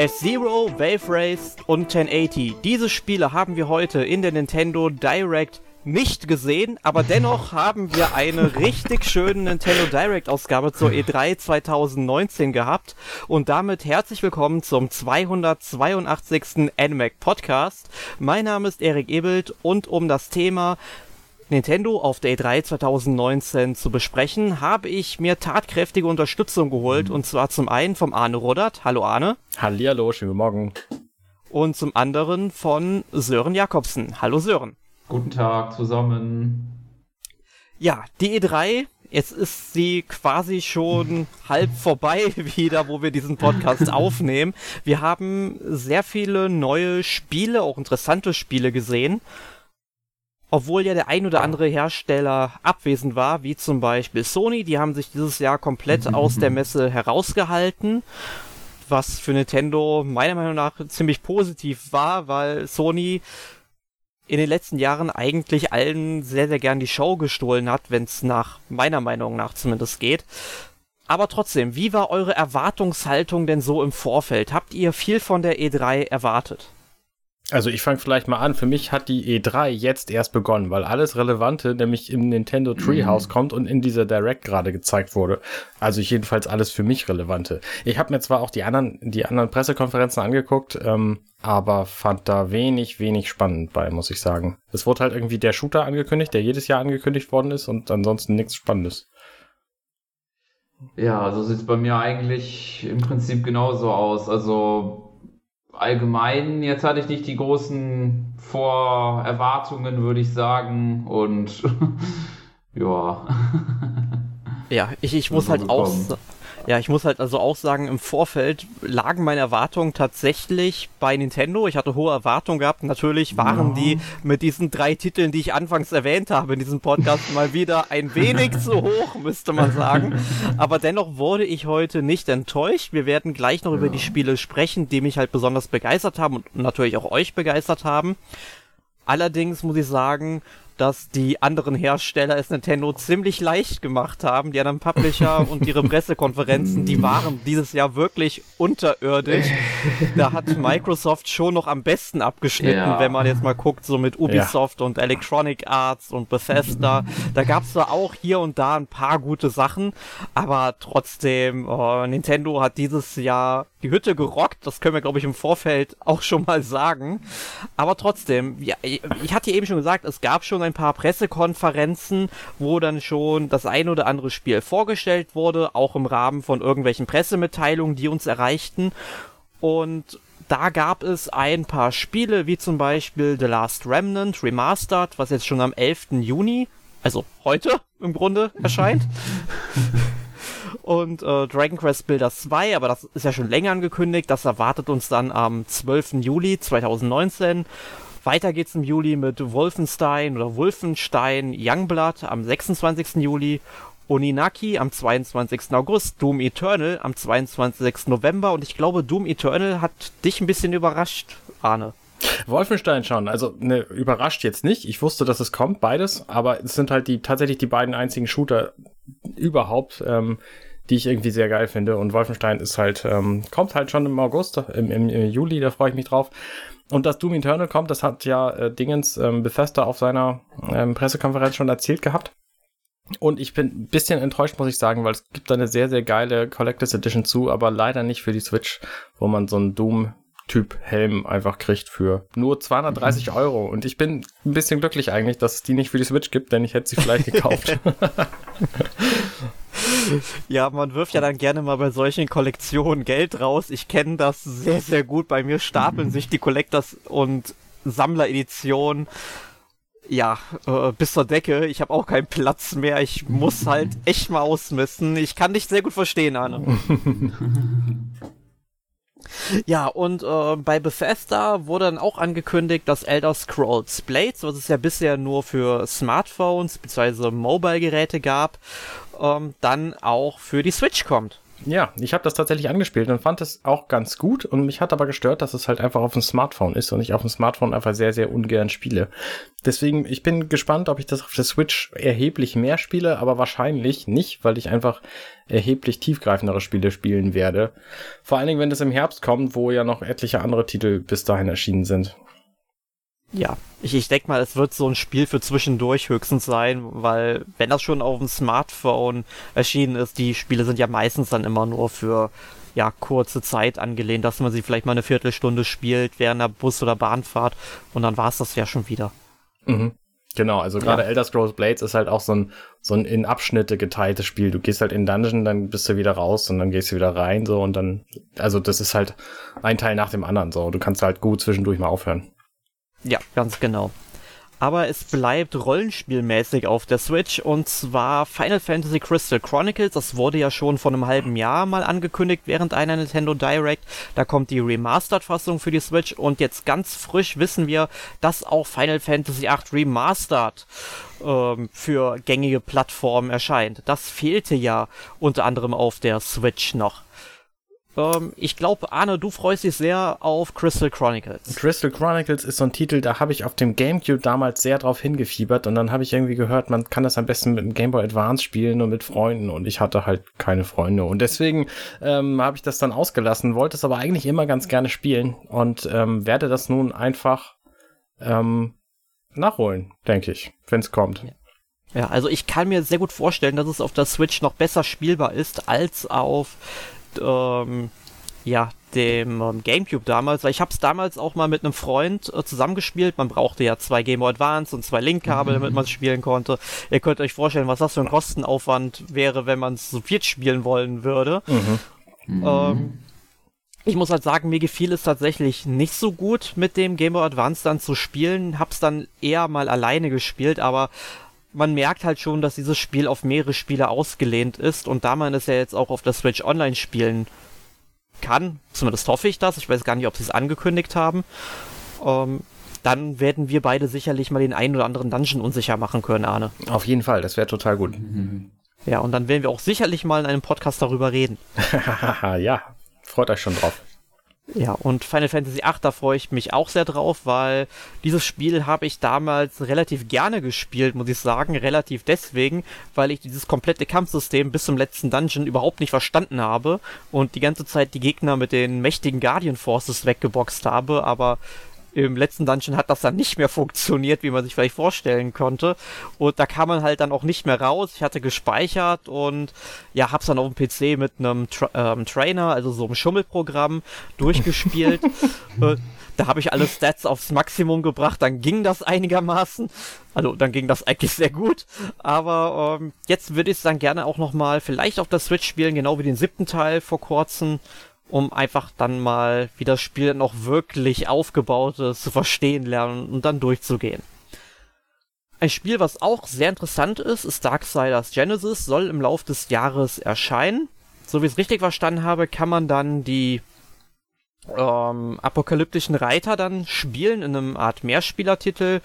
F-Zero, Wave Race und 1080. Diese Spiele haben wir heute in der Nintendo Direct nicht gesehen, aber dennoch haben wir eine richtig schöne Nintendo Direct Ausgabe zur E3 2019 gehabt und damit herzlich willkommen zum 282. NMAC Podcast. Mein Name ist Erik Ebelt und um das Thema Nintendo auf der E3 2019 zu besprechen, habe ich mir tatkräftige Unterstützung geholt und zwar zum einen vom Arne Rodert. Hallo Arne. Hallihallo, schönen Morgen. Und zum anderen von Sören Jakobsen. Hallo Sören. Guten Tag zusammen. Ja, die E3, jetzt ist sie quasi schon halb vorbei wieder, wo wir diesen Podcast aufnehmen. Wir haben sehr viele neue Spiele, auch interessante Spiele gesehen. Obwohl ja der ein oder andere Hersteller abwesend war, wie zum Beispiel Sony, die haben sich dieses Jahr komplett aus der Messe herausgehalten was für Nintendo meiner Meinung nach ziemlich positiv war, weil Sony in den letzten Jahren eigentlich allen sehr, sehr gern die Show gestohlen hat, wenn es nach meiner Meinung nach zumindest geht. Aber trotzdem, wie war eure Erwartungshaltung denn so im Vorfeld? Habt ihr viel von der E3 erwartet? Also ich fange vielleicht mal an. Für mich hat die E3 jetzt erst begonnen, weil alles Relevante nämlich im Nintendo Treehouse mhm. kommt und in dieser Direct gerade gezeigt wurde. Also jedenfalls alles für mich Relevante. Ich habe mir zwar auch die anderen, die anderen Pressekonferenzen angeguckt, ähm, aber fand da wenig, wenig spannend bei, muss ich sagen. Es wurde halt irgendwie der Shooter angekündigt, der jedes Jahr angekündigt worden ist und ansonsten nichts Spannendes. Ja, so sieht's bei mir eigentlich im Prinzip genauso aus. Also allgemein, jetzt hatte ich nicht die großen Vorerwartungen, würde ich sagen. Und ja. Ja, ich, ich muss halt auch. Ja, ich muss halt also auch sagen, im Vorfeld lagen meine Erwartungen tatsächlich bei Nintendo. Ich hatte hohe Erwartungen gehabt. Natürlich waren ja. die mit diesen drei Titeln, die ich anfangs erwähnt habe in diesem Podcast, mal wieder ein wenig zu hoch, müsste man sagen. Aber dennoch wurde ich heute nicht enttäuscht. Wir werden gleich noch ja. über die Spiele sprechen, die mich halt besonders begeistert haben und natürlich auch euch begeistert haben. Allerdings muss ich sagen, dass die anderen Hersteller es Nintendo ziemlich leicht gemacht haben. Die anderen Publisher und ihre Pressekonferenzen, die waren dieses Jahr wirklich unterirdisch. Da hat Microsoft schon noch am besten abgeschnitten, ja. wenn man jetzt mal guckt, so mit Ubisoft ja. und Electronic Arts und Bethesda. Da gab es zwar auch hier und da ein paar gute Sachen, aber trotzdem, oh, Nintendo hat dieses Jahr die Hütte gerockt. Das können wir, glaube ich, im Vorfeld auch schon mal sagen. Aber trotzdem, ja, ich hatte eben schon gesagt, es gab schon ein paar Pressekonferenzen, wo dann schon das ein oder andere Spiel vorgestellt wurde, auch im Rahmen von irgendwelchen Pressemitteilungen, die uns erreichten. Und da gab es ein paar Spiele, wie zum Beispiel The Last Remnant Remastered, was jetzt schon am 11. Juni, also heute im Grunde erscheint. und äh, Dragon Quest Builders 2, aber das ist ja schon länger angekündigt. Das erwartet uns dann am 12. Juli 2019. Weiter geht's im Juli mit Wolfenstein oder Wolfenstein Youngblood am 26. Juli. Oninaki am 22. August, Doom Eternal am 22. November und ich glaube, Doom Eternal hat dich ein bisschen überrascht, Arne. Wolfenstein schon, also ne, überrascht jetzt nicht. Ich wusste, dass es kommt, beides, aber es sind halt die tatsächlich die beiden einzigen Shooter überhaupt, ähm, die ich irgendwie sehr geil finde. Und Wolfenstein ist halt, ähm, kommt halt schon im August, im, im, im Juli, da freue ich mich drauf. Und dass Doom Eternal kommt, das hat ja äh, Dingens ähm, Bethesda auf seiner ähm, Pressekonferenz schon erzählt gehabt. Und ich bin ein bisschen enttäuscht, muss ich sagen, weil es gibt da eine sehr, sehr geile Collectors Edition zu, aber leider nicht für die Switch, wo man so einen Doom-Typ Helm einfach kriegt für nur 230 mhm. Euro. Und ich bin ein bisschen glücklich eigentlich, dass es die nicht für die Switch gibt, denn ich hätte sie vielleicht gekauft. Ja, man wirft ja dann gerne mal bei solchen Kollektionen Geld raus. Ich kenne das sehr, sehr gut. Bei mir stapeln sich die Collectors und Sammlereditionen ja, äh, bis zur Decke. Ich habe auch keinen Platz mehr. Ich muss halt echt mal ausmissen. Ich kann dich sehr gut verstehen, Arne. Ja, und äh, bei Bethesda wurde dann auch angekündigt, dass Elder Scrolls Blades, was es ja bisher nur für Smartphones bzw. Mobile-Geräte gab, ähm, dann auch für die Switch kommt. Ja, ich habe das tatsächlich angespielt und fand es auch ganz gut und mich hat aber gestört, dass es halt einfach auf dem Smartphone ist und ich auf dem Smartphone einfach sehr, sehr ungern spiele. Deswegen, ich bin gespannt, ob ich das auf der Switch erheblich mehr spiele, aber wahrscheinlich nicht, weil ich einfach erheblich tiefgreifendere Spiele spielen werde. Vor allen Dingen, wenn es im Herbst kommt, wo ja noch etliche andere Titel bis dahin erschienen sind. Ja, ich, ich denke mal, es wird so ein Spiel für zwischendurch höchstens sein, weil wenn das schon auf dem Smartphone erschienen ist, die Spiele sind ja meistens dann immer nur für ja, kurze Zeit angelehnt, dass man sie vielleicht mal eine Viertelstunde spielt während der Bus- oder Bahnfahrt und dann war es das ja schon wieder. Mhm. Genau, also gerade ja. Elder Scrolls Blades ist halt auch so ein, so ein in Abschnitte geteiltes Spiel. Du gehst halt in Dungeon, dann bist du wieder raus und dann gehst du wieder rein, so und dann, also das ist halt ein Teil nach dem anderen, so. Du kannst halt gut zwischendurch mal aufhören. Ja, ganz genau. Aber es bleibt rollenspielmäßig auf der Switch und zwar Final Fantasy Crystal Chronicles. Das wurde ja schon vor einem halben Jahr mal angekündigt während einer Nintendo Direct. Da kommt die Remastered-Fassung für die Switch und jetzt ganz frisch wissen wir, dass auch Final Fantasy VIII Remastered ähm, für gängige Plattformen erscheint. Das fehlte ja unter anderem auf der Switch noch. Ähm, ich glaube, Arne, du freust dich sehr auf Crystal Chronicles. Crystal Chronicles ist so ein Titel, da habe ich auf dem GameCube damals sehr drauf hingefiebert und dann habe ich irgendwie gehört, man kann das am besten mit dem Game Boy Advance spielen und mit Freunden und ich hatte halt keine Freunde und deswegen ähm, habe ich das dann ausgelassen, wollte es aber eigentlich immer ganz gerne spielen und ähm, werde das nun einfach ähm, nachholen, denke ich, wenn es kommt. Ja. Ja, also ich kann mir sehr gut vorstellen, dass es auf der Switch noch besser spielbar ist als auf ähm, ja, dem ähm, GameCube damals, weil ich habe es damals auch mal mit einem Freund äh, zusammengespielt. Man brauchte ja zwei Game Boy Advance und zwei Link-Kabel, damit man es spielen konnte. Ihr könnt euch vorstellen, was das für ein Kostenaufwand wäre, wenn man es so viert spielen wollen würde. Mhm. Ähm, ich muss halt sagen, mir gefiel es tatsächlich nicht so gut, mit dem Game Boy Advance dann zu spielen. Hab's dann eher mal alleine gespielt, aber man merkt halt schon, dass dieses Spiel auf mehrere Spiele ausgelehnt ist und da man es ja jetzt auch auf der Switch Online spielen kann, zumindest hoffe ich das, ich weiß gar nicht, ob sie es angekündigt haben, ähm, dann werden wir beide sicherlich mal den einen oder anderen Dungeon unsicher machen können, Arne. Auf jeden Fall, das wäre total gut. Ja, und dann werden wir auch sicherlich mal in einem Podcast darüber reden. ja, freut euch schon drauf. Ja, und Final Fantasy VIII, da freue ich mich auch sehr drauf, weil dieses Spiel habe ich damals relativ gerne gespielt, muss ich sagen. Relativ deswegen, weil ich dieses komplette Kampfsystem bis zum letzten Dungeon überhaupt nicht verstanden habe und die ganze Zeit die Gegner mit den mächtigen Guardian Forces weggeboxt habe, aber im letzten Dungeon hat das dann nicht mehr funktioniert, wie man sich vielleicht vorstellen konnte. Und da kam man halt dann auch nicht mehr raus. Ich hatte gespeichert und ja, hab's dann auf dem PC mit einem Tra ähm, Trainer, also so einem Schummelprogramm, durchgespielt. äh, da habe ich alle Stats aufs Maximum gebracht, dann ging das einigermaßen. Also dann ging das eigentlich sehr gut. Aber ähm, jetzt würde ich es dann gerne auch nochmal vielleicht auf der Switch spielen, genau wie den siebten Teil vor kurzem um einfach dann mal, wie das Spiel noch wirklich aufgebaut ist, zu verstehen lernen und dann durchzugehen. Ein Spiel, was auch sehr interessant ist, ist Darksiders Genesis, soll im Laufe des Jahres erscheinen. So wie ich es richtig verstanden habe, kann man dann die ähm, apokalyptischen Reiter dann spielen in einem Art Mehrspielertitel.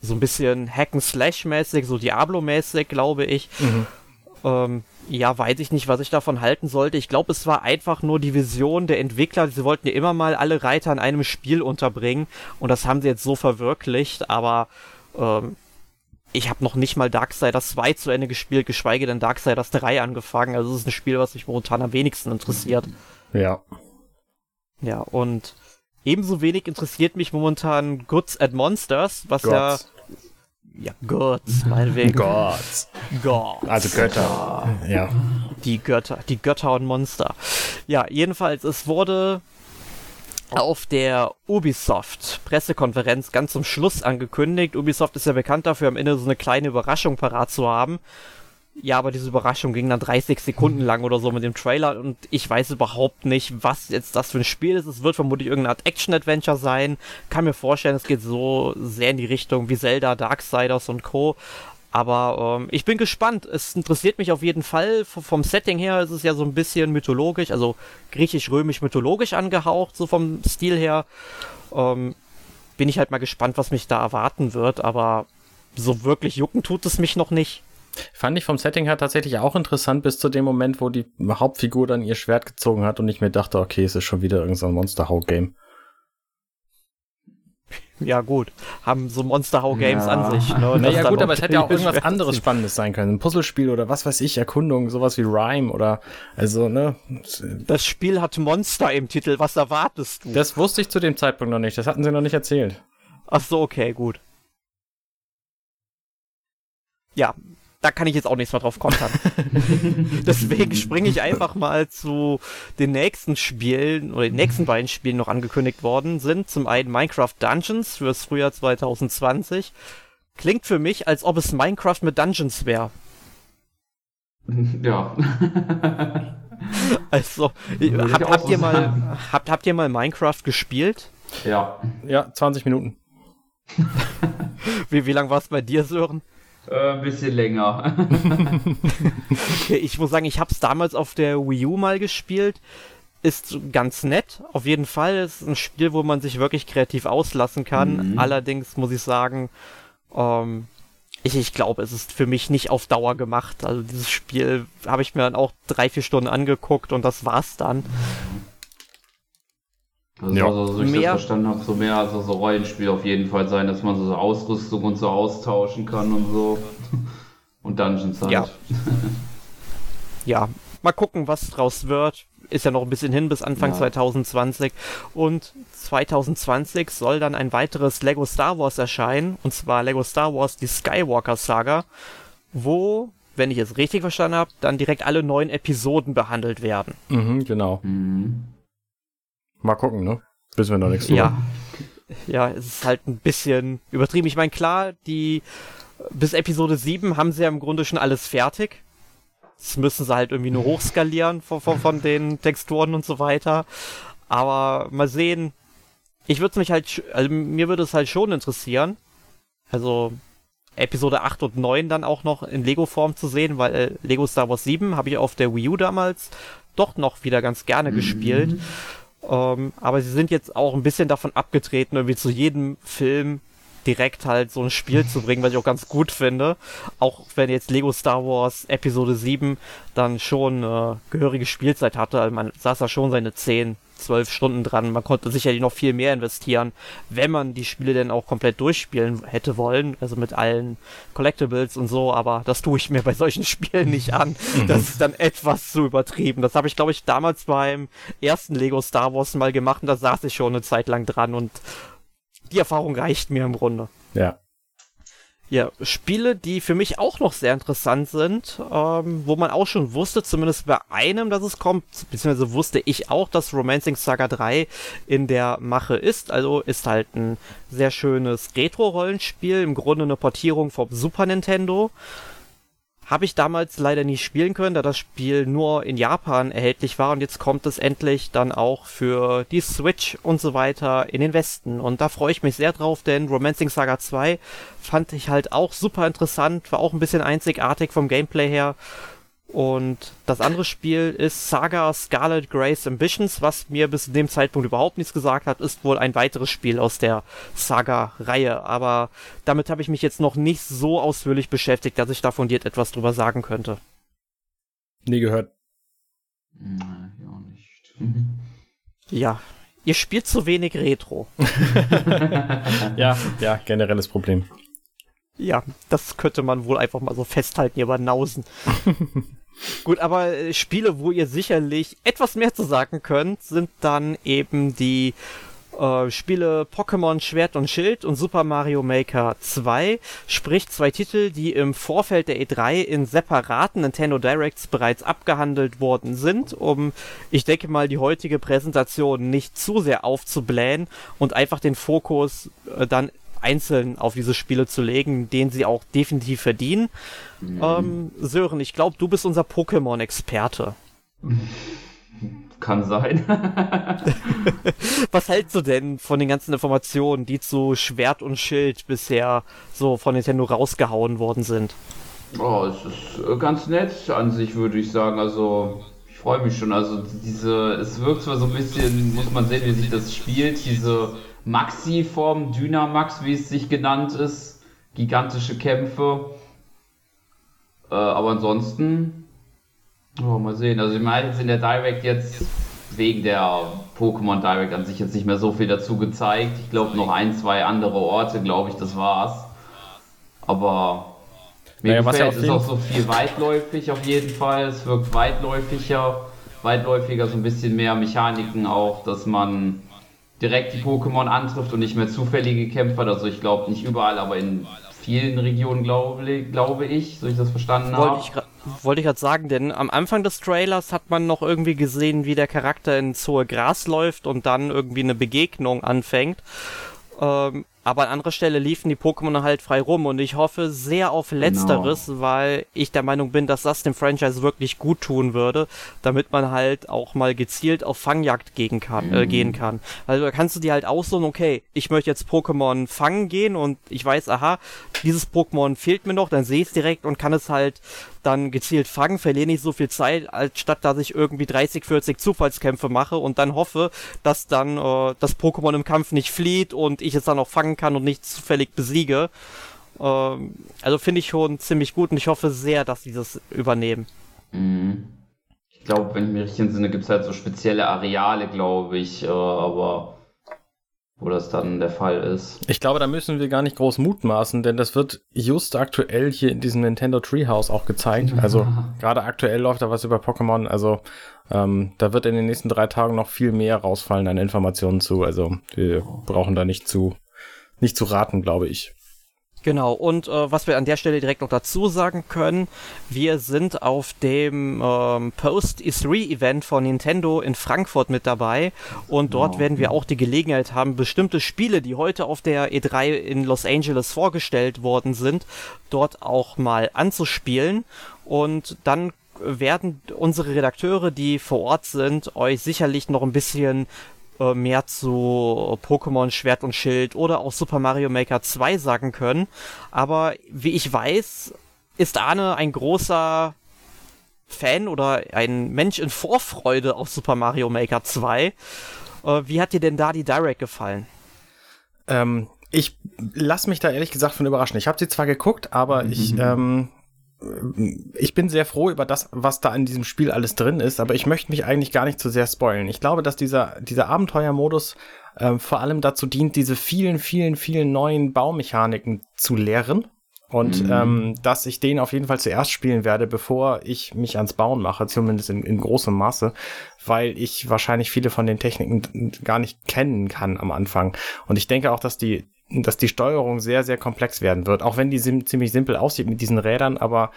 So ein bisschen Hack-and-Slash-mäßig, so Diablo-mäßig, glaube ich. Mhm. Ähm, ja, weiß ich nicht, was ich davon halten sollte. Ich glaube, es war einfach nur die Vision der Entwickler. Sie wollten ja immer mal alle Reiter in einem Spiel unterbringen und das haben sie jetzt so verwirklicht, aber ähm, ich habe noch nicht mal Darksiders 2 zu Ende gespielt, geschweige denn Darksiders 3 angefangen. Also es ist ein Spiel, was mich momentan am wenigsten interessiert. Ja. Ja, und ebenso wenig interessiert mich momentan Goods and Monsters, was Gods. ja ja, Gods, meinetwegen. Gods. Gods. Also Götter. Ja. Die Götter, die Götter und Monster. Ja, jedenfalls, es wurde auf der Ubisoft Pressekonferenz ganz zum Schluss angekündigt. Ubisoft ist ja bekannt dafür, am Ende so eine kleine Überraschung parat zu haben. Ja, aber diese Überraschung ging dann 30 Sekunden lang oder so mit dem Trailer und ich weiß überhaupt nicht, was jetzt das für ein Spiel ist. Es wird vermutlich irgendeine Art Action-Adventure sein. Kann mir vorstellen, es geht so sehr in die Richtung wie Zelda, Darksiders und Co. Aber ähm, ich bin gespannt. Es interessiert mich auf jeden Fall. V vom Setting her ist es ja so ein bisschen mythologisch, also griechisch-römisch-mythologisch angehaucht, so vom Stil her. Ähm, bin ich halt mal gespannt, was mich da erwarten wird. Aber so wirklich jucken tut es mich noch nicht. Fand ich vom Setting her tatsächlich auch interessant, bis zu dem Moment, wo die Hauptfigur dann ihr Schwert gezogen hat und ich mir dachte, okay, es ist schon wieder irgendein so Monster-Hau-Game. Ja, gut. Haben so Monster-Hau-Games ja. an sich. Ne? Naja, gut, aber es hätte ja auch irgendwas anderes Spannendes sein können. Ein Puzzlespiel oder was weiß ich, Erkundung, sowas wie Rhyme oder, also, ne. Das Spiel hat Monster im Titel. Was erwartest du? Das wusste ich zu dem Zeitpunkt noch nicht. Das hatten sie noch nicht erzählt. Ach so, okay, gut. Ja, da kann ich jetzt auch nichts mehr drauf kontern. Deswegen springe ich einfach mal zu den nächsten Spielen oder den nächsten beiden Spielen noch angekündigt worden sind. Zum einen Minecraft Dungeons fürs Frühjahr 2020. Klingt für mich, als ob es Minecraft mit Dungeons wäre. Ja. also, hab, habt, ihr mal, habt, habt ihr mal Minecraft gespielt? Ja. Ja, 20 Minuten. wie wie lang war es bei dir, Sören? Äh, ein bisschen länger. okay, ich muss sagen, ich habe es damals auf der Wii U mal gespielt. Ist ganz nett, auf jeden Fall. Ist ein Spiel, wo man sich wirklich kreativ auslassen kann. Mhm. Allerdings muss ich sagen, ähm, ich, ich glaube, es ist für mich nicht auf Dauer gemacht. Also dieses Spiel habe ich mir dann auch drei, vier Stunden angeguckt und das war's dann. Also, ja. also so ich mehr, das verstanden habe, so mehr also so Rollenspiel auf jeden Fall sein, dass man so Ausrüstung und so austauschen kann und so. Und Dungeons halt. Ja. ja, mal gucken, was draus wird. Ist ja noch ein bisschen hin bis Anfang ja. 2020. Und 2020 soll dann ein weiteres Lego Star Wars erscheinen. Und zwar Lego Star Wars, die Skywalker Saga. Wo, wenn ich es richtig verstanden habe, dann direkt alle neuen Episoden behandelt werden. Mhm, genau. Mhm. Mal gucken, ne? Wissen wir noch nichts Ja. Ja, es ist halt ein bisschen übertrieben. Ich meine, klar, die bis Episode 7 haben sie ja im Grunde schon alles fertig. Das müssen sie halt irgendwie nur hochskalieren von, von, von den Texturen und so weiter. Aber mal sehen. Ich würde mich halt, also mir würde es halt schon interessieren. Also Episode 8 und 9 dann auch noch in Lego-Form zu sehen, weil äh, Lego Star Wars 7 habe ich auf der Wii U damals doch noch wieder ganz gerne mhm. gespielt. Ähm, aber sie sind jetzt auch ein bisschen davon abgetreten, irgendwie zu jedem Film direkt halt so ein Spiel zu bringen, was ich auch ganz gut finde. Auch wenn jetzt Lego Star Wars Episode 7 dann schon äh, gehörige Spielzeit hatte. Also man saß da schon seine 10, zwölf Stunden dran. Man konnte sicherlich noch viel mehr investieren, wenn man die Spiele denn auch komplett durchspielen hätte wollen, also mit allen Collectibles und so, aber das tue ich mir bei solchen Spielen nicht an. Mhm. Das ist dann etwas zu übertrieben. Das habe ich, glaube ich, damals beim ersten Lego Star Wars mal gemacht und da saß ich schon eine Zeit lang dran und die Erfahrung reicht mir im Grunde. Ja. Ja, Spiele, die für mich auch noch sehr interessant sind, ähm, wo man auch schon wusste, zumindest bei einem, dass es kommt, beziehungsweise wusste ich auch, dass Romancing Saga 3 in der Mache ist. Also ist halt ein sehr schönes Retro-Rollenspiel, im Grunde eine Portierung vom Super Nintendo. Habe ich damals leider nie spielen können, da das Spiel nur in Japan erhältlich war und jetzt kommt es endlich dann auch für die Switch und so weiter in den Westen. Und da freue ich mich sehr drauf, denn Romancing Saga 2 fand ich halt auch super interessant, war auch ein bisschen einzigartig vom Gameplay her und das andere Spiel ist Saga Scarlet Grace Ambitions, was mir bis zu dem Zeitpunkt überhaupt nichts gesagt hat, ist wohl ein weiteres Spiel aus der Saga-Reihe. Aber damit habe ich mich jetzt noch nicht so ausführlich beschäftigt, dass ich da fundiert etwas drüber sagen könnte. Nie gehört. Nein, ich auch nicht. ja, ihr spielt zu wenig Retro. ja, ja, generelles Problem. Ja, das könnte man wohl einfach mal so festhalten, ihr Banausen. Gut, aber äh, Spiele, wo ihr sicherlich etwas mehr zu sagen könnt, sind dann eben die äh, Spiele Pokémon Schwert und Schild und Super Mario Maker 2, sprich zwei Titel, die im Vorfeld der E3 in separaten Nintendo Directs bereits abgehandelt worden sind, um, ich denke mal, die heutige Präsentation nicht zu sehr aufzublähen und einfach den Fokus äh, dann einzeln auf diese Spiele zu legen, den sie auch definitiv verdienen. Mhm. Ähm, Sören, ich glaube, du bist unser Pokémon-Experte. Kann sein. Was hältst du denn von den ganzen Informationen, die zu Schwert und Schild bisher so von Nintendo rausgehauen worden sind? Oh, es ist äh, ganz nett an sich, würde ich sagen. Also, ich freue mich schon. Also, diese, es wirkt zwar so ein bisschen, muss man sehen, wie sich das spielt, diese Maxi-Form, Dynamax, wie es sich genannt ist, gigantische Kämpfe. Äh, aber ansonsten, oh, mal sehen. Also ich meine, in der Direct jetzt wegen der Pokémon Direct an sich jetzt nicht mehr so viel dazu gezeigt. Ich glaube noch ein, zwei andere Orte, glaube ich, das war's. Aber mir naja, gefällt es ist auch so viel weitläufig auf jeden Fall. Es wirkt weitläufiger, weitläufiger, so ein bisschen mehr Mechaniken auch, dass man direkt die Pokémon antrifft und nicht mehr zufällige Kämpfer. Also ich glaube nicht überall, aber in vielen Regionen glaube, glaube ich, so ich das verstanden habe. Wollte ich gerade sagen, denn am Anfang des Trailers hat man noch irgendwie gesehen, wie der Charakter ins hohe Gras läuft und dann irgendwie eine Begegnung anfängt. Ähm, aber an anderer Stelle liefen die Pokémon halt frei rum und ich hoffe sehr auf Letzteres, genau. weil ich der Meinung bin, dass das dem Franchise wirklich gut tun würde, damit man halt auch mal gezielt auf Fangjagd gehen kann, äh, mhm. äh, gehen kann. Also da kannst du dir halt aussuchen, okay, ich möchte jetzt Pokémon fangen gehen und ich weiß, aha, dieses Pokémon fehlt mir noch, dann sehe ich es direkt und kann es halt dann gezielt fangen, verliere nicht so viel Zeit, als statt dass ich irgendwie 30, 40 Zufallskämpfe mache und dann hoffe, dass dann äh, das Pokémon im Kampf nicht flieht und ich es dann auch fangen kann und nicht zufällig besiege. Ähm, also finde ich schon ziemlich gut und ich hoffe sehr, dass sie das übernehmen. Mhm. Ich glaube, wenn ich mich richtig entsinne, gibt es halt so spezielle Areale, glaube ich, äh, aber wo das dann der Fall ist. Ich glaube, da müssen wir gar nicht groß mutmaßen, denn das wird just aktuell hier in diesem Nintendo Treehouse auch gezeigt. Also gerade aktuell läuft da was über Pokémon. Also ähm, da wird in den nächsten drei Tagen noch viel mehr rausfallen an Informationen zu. Also wir brauchen da nicht zu nicht zu raten, glaube ich. Genau, und äh, was wir an der Stelle direkt noch dazu sagen können, wir sind auf dem ähm, Post-E3-Event von Nintendo in Frankfurt mit dabei und dort oh. werden wir auch die Gelegenheit haben, bestimmte Spiele, die heute auf der E3 in Los Angeles vorgestellt worden sind, dort auch mal anzuspielen und dann werden unsere Redakteure, die vor Ort sind, euch sicherlich noch ein bisschen äh, mehr zu Pokémon Schwert und Schild oder auch Super Mario Maker 2 sagen können. Aber wie ich weiß, ist Arne ein großer Fan oder ein Mensch in Vorfreude auf Super Mario Maker 2. Äh, wie hat dir denn da die Direct gefallen? Ähm, ich lass mich da ehrlich gesagt von überraschen. Ich habe sie zwar geguckt, aber mhm. ich ähm, ich bin sehr froh über das, was da in diesem Spiel alles drin ist, aber ich möchte mich eigentlich gar nicht zu sehr spoilen. Ich glaube, dass dieser, dieser Abenteuermodus äh, vor allem dazu dient, diese vielen, vielen, vielen neuen Baumechaniken zu lehren. Und mhm. ähm, dass ich den auf jeden Fall zuerst spielen werde, bevor ich mich ans Bauen mache, zumindest in, in großem Maße, weil ich wahrscheinlich viele von den Techniken gar nicht kennen kann am Anfang. Und ich denke auch, dass die, dass die Steuerung sehr, sehr komplex werden wird. Auch wenn die sim ziemlich simpel aussieht mit diesen Rädern, aber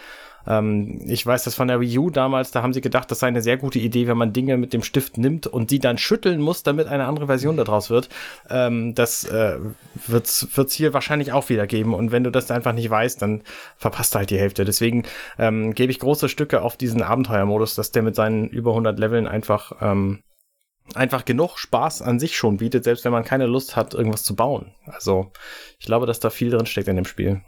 ähm, ich weiß das von der Wii U damals, da haben sie gedacht, das sei eine sehr gute Idee, wenn man Dinge mit dem Stift nimmt und die dann schütteln muss, damit eine andere Version daraus wird. Ähm, das äh, wird es hier wahrscheinlich auch wieder geben. Und wenn du das einfach nicht weißt, dann verpasst du halt die Hälfte. Deswegen ähm, gebe ich große Stücke auf diesen Abenteuermodus, dass der mit seinen über 100 Leveln einfach ähm, einfach genug Spaß an sich schon bietet, selbst wenn man keine Lust hat, irgendwas zu bauen. Also ich glaube, dass da viel drin steckt in dem Spiel.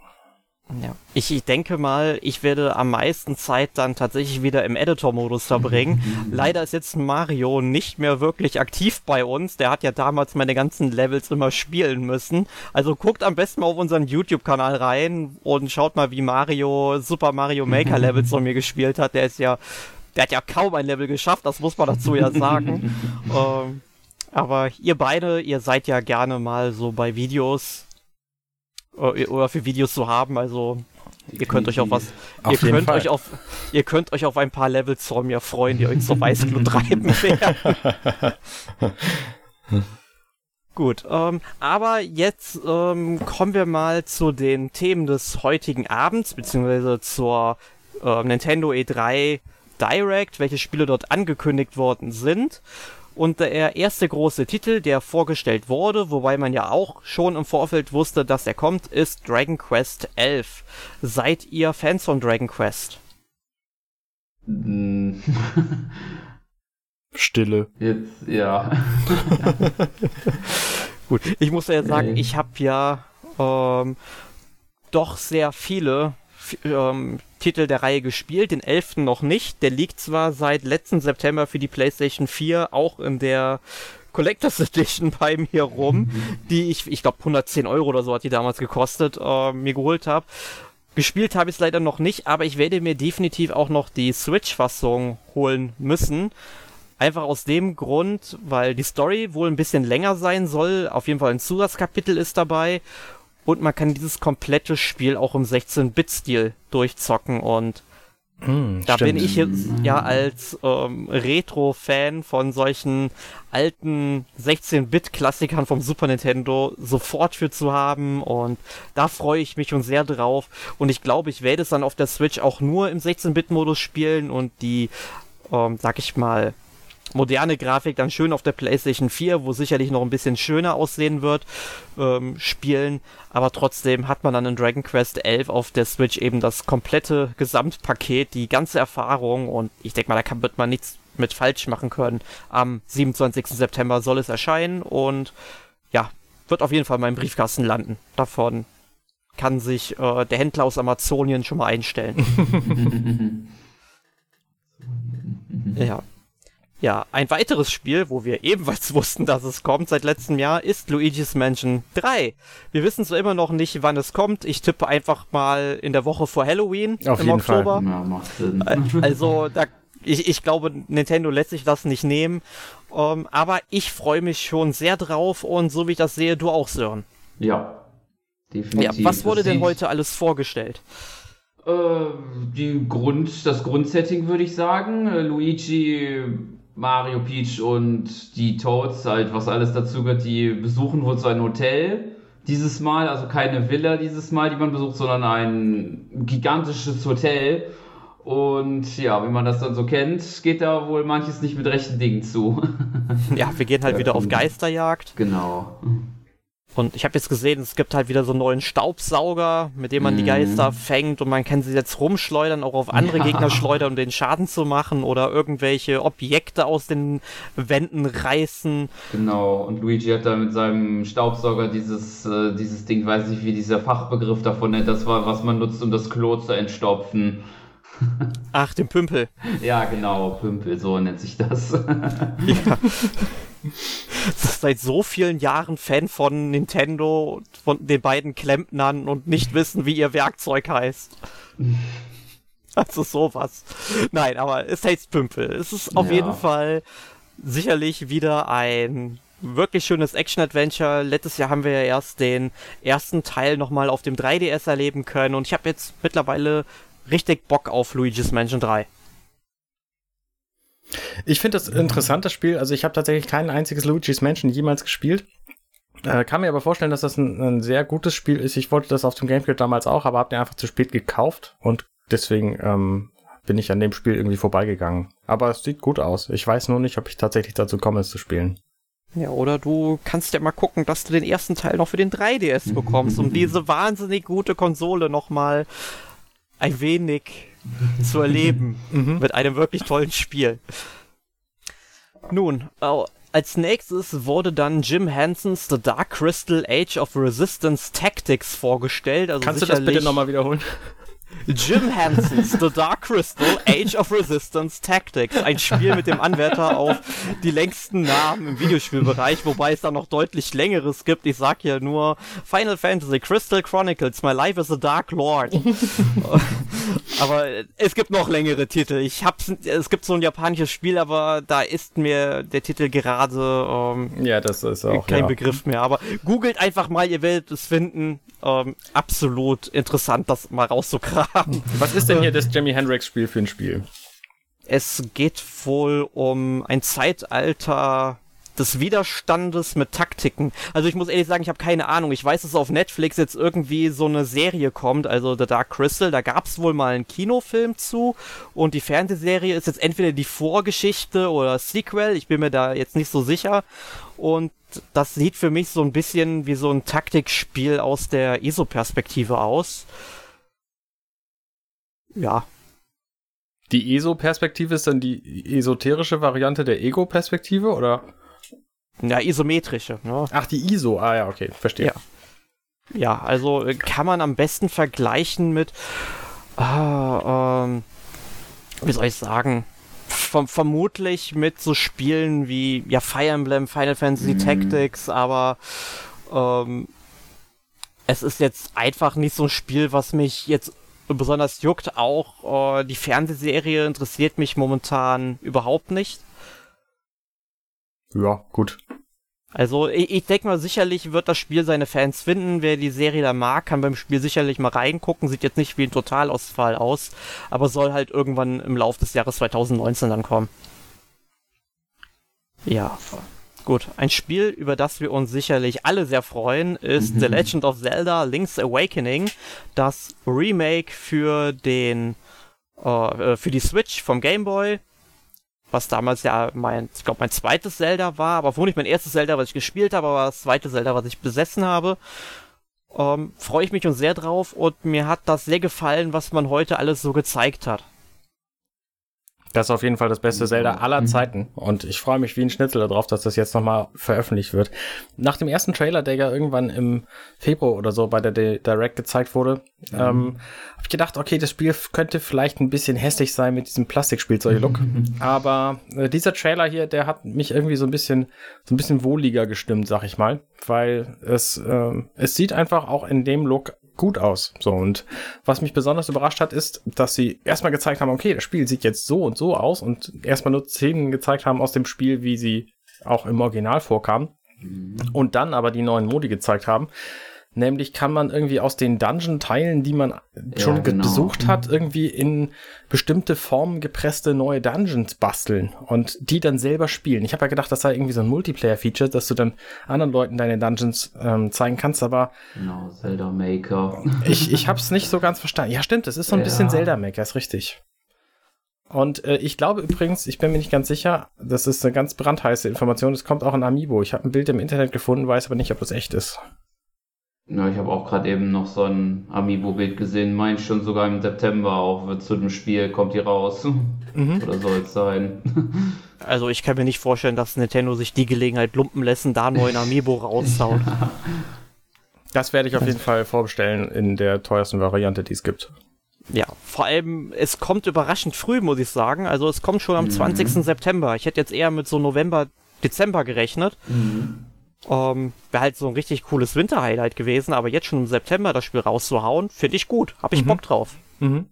Ja. Ich, ich denke mal, ich werde am meisten Zeit dann tatsächlich wieder im Editor-Modus verbringen. Leider ist jetzt Mario nicht mehr wirklich aktiv bei uns. Der hat ja damals meine ganzen Levels immer spielen müssen. Also guckt am besten mal auf unseren YouTube-Kanal rein und schaut mal, wie Mario Super Mario Maker Levels von mir gespielt hat. Der ist ja der hat ja kaum ein Level geschafft, das muss man dazu ja sagen. ähm, aber ihr beide, ihr seid ja gerne mal so bei Videos äh, oder für Videos zu haben, also ihr könnt euch auf was, auf ihr könnt Fall. euch auf, ihr könnt euch auf ein paar Levels von mir freuen, die euch zur Weißglut treiben werden. Gut, ähm, aber jetzt ähm, kommen wir mal zu den Themen des heutigen Abends, beziehungsweise zur äh, Nintendo E3 Direct, welche Spiele dort angekündigt worden sind. Und der erste große Titel, der vorgestellt wurde, wobei man ja auch schon im Vorfeld wusste, dass er kommt, ist Dragon Quest 11. Seid ihr Fans von Dragon Quest? Stille. Jetzt, ja. Gut, ich muss ja sagen, ich habe ja ähm, doch sehr viele ähm, Titel der Reihe gespielt, den 11. noch nicht. Der liegt zwar seit letzten September für die PlayStation 4 auch in der Collectors Edition bei mir rum, die ich, ich glaube 110 Euro oder so hat die damals gekostet, äh, mir geholt habe. gespielt habe ich es leider noch nicht, aber ich werde mir definitiv auch noch die Switch-Fassung holen müssen. Einfach aus dem Grund, weil die Story wohl ein bisschen länger sein soll. Auf jeden Fall ein Zusatzkapitel ist dabei. Und man kann dieses komplette Spiel auch im 16-Bit-Stil durchzocken. Und hm, da stimmt. bin ich jetzt ja als ähm, Retro-Fan von solchen alten 16-Bit-Klassikern vom Super Nintendo sofort für zu haben. Und da freue ich mich schon sehr drauf. Und ich glaube, ich werde es dann auf der Switch auch nur im 16-Bit-Modus spielen und die, ähm, sag ich mal, moderne Grafik dann schön auf der PlayStation 4, wo sicherlich noch ein bisschen schöner aussehen wird, ähm, spielen. Aber trotzdem hat man dann in Dragon Quest 11 auf der Switch eben das komplette Gesamtpaket, die ganze Erfahrung und ich denke mal, da kann, wird man nichts mit falsch machen können. Am 27. September soll es erscheinen und ja, wird auf jeden Fall in meinem Briefkasten landen. Davon kann sich äh, der Händler aus Amazonien schon mal einstellen. ja. Ja, ein weiteres Spiel, wo wir ebenfalls wussten, dass es kommt seit letztem Jahr, ist Luigi's Mansion 3. Wir wissen so immer noch nicht, wann es kommt. Ich tippe einfach mal in der Woche vor Halloween Auf im jeden Oktober. Fall. Ja, macht Sinn. Äh, Also da ich, ich glaube, Nintendo lässt sich das nicht nehmen. Ähm, aber ich freue mich schon sehr drauf und so wie ich das sehe, du auch, Sören. Ja, Ja, definitiv. was wurde Das denn heute alles vorgestellt? Äh, die Grund, das Grundsetting würde ich sagen. Äh, Luigi, Mario, Peach und die Toads, halt, was alles dazu gehört, die besuchen wohl so ein Hotel dieses Mal, also keine Villa dieses Mal, die man besucht, sondern ein gigantisches Hotel. Und ja, wie man das dann so kennt, geht da wohl manches nicht mit rechten Dingen zu. Ja, wir gehen halt Ja, wieder auf und- Geisterjagd. genau. Und ich habe jetzt gesehen, es gibt halt wieder so einen neuen Staubsauger, mit dem man die Mhm. Geister fängt und man kann sie jetzt rumschleudern, auch auf andere Ja. Gegner schleudern, um den Schaden zu machen oder irgendwelche Objekte aus den Wänden reißen. Genau, und Luigi hat da mit seinem Staubsauger dieses, äh, dieses Ding, weiß nicht, wie dieser Fachbegriff davon nennt, das war, was man nutzt, um das Klo zu entstopfen. Ach, den Pümpel. Ja, genau, Pümpel, so nennt sich das. Ja. Seit so vielen Jahren Fan von Nintendo, von den beiden Klempnern und nicht wissen, wie ihr Werkzeug heißt. Also sowas. Nein, aber es heißt Pümpel. Es ist auf Ja. jeden Fall sicherlich wieder ein wirklich schönes Action-Adventure. Letztes Jahr haben wir ja erst den ersten Teil nochmal auf dem 3DS erleben können und ich habe jetzt mittlerweile richtig Bock auf Luigi's Mansion 3. Ich finde das ein interessantes Spiel. Also ich habe tatsächlich kein einziges Luigi's Mansion jemals gespielt. Äh, kann mir aber vorstellen, dass das ein, ein sehr gutes Spiel ist. Ich wollte das auf dem Gamecube damals auch, aber habe den einfach zu spät gekauft und deswegen ähm, bin ich an dem Spiel irgendwie vorbeigegangen. Aber es sieht gut aus. Ich weiß nur nicht, ob ich tatsächlich dazu komme, es zu spielen. Ja, oder du kannst ja mal gucken, dass du den ersten Teil noch für den 3DS bekommst, um diese wahnsinnig gute Konsole nochmal ein wenig zu erleben mit einem wirklich tollen Spiel. Nun, als nächstes wurde dann Jim Hensons The Dark Crystal Age of Resistance Tactics vorgestellt. Also Kannst du das bitte nochmal wiederholen? Jim Henson's The Dark Crystal Age of Resistance Tactics. Ein Spiel mit dem Anwärter auf die längsten Namen im Videospielbereich, wobei es da noch deutlich längeres gibt. Ich sag hier nur Final Fantasy Crystal Chronicles, My Life as a Dark Lord. aber es gibt noch längere Titel. Ich hab's, es gibt so ein japanisches Spiel, aber da ist mir der Titel gerade ähm, Ja, das ist auch kein ja. Begriff mehr. Aber googelt einfach mal, ihr werdet es finden. Ähm, absolut interessant, das mal rauszugraben. Was ist denn hier das Jimi Hendrix Spiel für ein Spiel? Es geht wohl um ein Zeitalter des Widerstandes mit Taktiken. Also ich muss ehrlich sagen, ich habe keine Ahnung. Ich weiß, dass auf Netflix jetzt irgendwie so eine Serie kommt, also The Dark Crystal. Da gab es wohl mal einen Kinofilm zu und die Fernsehserie ist jetzt entweder die Vorgeschichte oder Sequel. Ich bin mir da jetzt nicht so sicher. Und das sieht für mich so ein bisschen wie so ein Taktikspiel aus der ESO-Perspektive aus. Ja, Die ESO-Perspektive ist dann die esoterische Variante der Ego-Perspektive, oder? ja, isometrische. Ne? Ach, die ISO. Ah ja, okay, verstehe. Ja. Ja, also äh, kann man am besten vergleichen mit, ah, ähm, wie soll ich sagen, Verm vermutlich mit so Spielen wie ja Fire Emblem, Final Fantasy Mhm. Tactics, aber ähm, es ist jetzt einfach nicht so ein Spiel, was mich jetzt besonders juckt auch, äh, die Fernsehserie interessiert mich momentan überhaupt nicht. Ja, gut. Also ich, ich denke mal, sicherlich wird das Spiel seine Fans finden. Wer die Serie da mag, kann beim Spiel sicherlich mal reingucken. Sieht jetzt nicht wie ein Totalausfall aus, aber soll halt irgendwann im Laufe des Jahres 2019 dann kommen. Ja, gut. Ein Spiel, über das wir uns sicherlich alle sehr freuen, ist mhm. The Legend of Zelda Link's Awakening, das Remake für den äh, für die Switch vom Game Boy was damals ja mein, ich glaube, mein zweites Zelda war, aber wohl nicht mein erstes Zelda, was ich gespielt habe, aber das zweite Zelda, was ich besessen habe. Ähm, Freue ich mich schon sehr drauf und mir hat das sehr gefallen, was man heute alles so gezeigt hat. Das ist auf jeden Fall das beste Zelda aller mhm. Zeiten. Und ich freue mich wie ein Schnitzel darauf, dass das jetzt nochmal veröffentlicht wird. Nach dem ersten Trailer, der ja irgendwann im Februar oder so bei der Direct gezeigt wurde, mhm. ähm, habe ich gedacht, okay, das Spiel könnte vielleicht ein bisschen hässlich sein mit diesem Plastikspielzeug-Look. Mhm. Aber äh, dieser Trailer hier, der hat mich irgendwie so ein bisschen, so ein bisschen wohliger gestimmt, sag ich mal. Weil es, äh, es sieht einfach auch in dem Look gut aus. So, und was mich besonders überrascht hat, ist, dass sie erstmal gezeigt haben, okay, das Spiel sieht jetzt so und so aus und erstmal nur Szenen gezeigt haben aus dem Spiel, wie sie auch im Original vorkamen. Mhm. Und dann aber die neuen Modi gezeigt haben. Nämlich kann man irgendwie aus den Dungeon-Teilen, die man schon ja, genau. besucht hat, mhm. irgendwie in bestimmte Formen gepresste neue Dungeons basteln und die dann selber spielen. Ich habe ja gedacht, das sei irgendwie so ein Multiplayer-Feature, dass du dann anderen Leuten deine Dungeons ähm, zeigen kannst, aber genau, Zelda Maker. ich, ich habe es nicht so ganz verstanden. Ja, stimmt, es ist so ein ja. bisschen Zelda Maker, ist richtig. Und äh, ich glaube übrigens, ich bin mir nicht ganz sicher, das ist eine ganz brandheiße Information, es kommt auch in Amiibo. Ich habe ein Bild im Internet gefunden, weiß aber nicht, ob das echt ist. Ja, ich habe auch gerade eben noch so ein Amiibo-Bild gesehen. Meint schon sogar im September auch wird zu dem Spiel kommt die raus. Mhm. Oder soll es sein? Also ich kann mir nicht vorstellen, dass Nintendo sich die Gelegenheit lumpen lassen, da einen neuen Amiibo raushaut. Das werde ich auf jeden Fall vorbestellen in der teuersten Variante, die es gibt. Ja, vor allem, es kommt überraschend früh, muss ich sagen. Also es kommt schon am mhm. 20. September. Ich hätte jetzt eher mit so November, Dezember gerechnet. Mhm. Ähm, Wäre halt so ein richtig cooles Winter-Highlight gewesen, aber jetzt schon im September das Spiel rauszuhauen, finde ich gut. Hab ich mhm. Bock drauf. Mhm.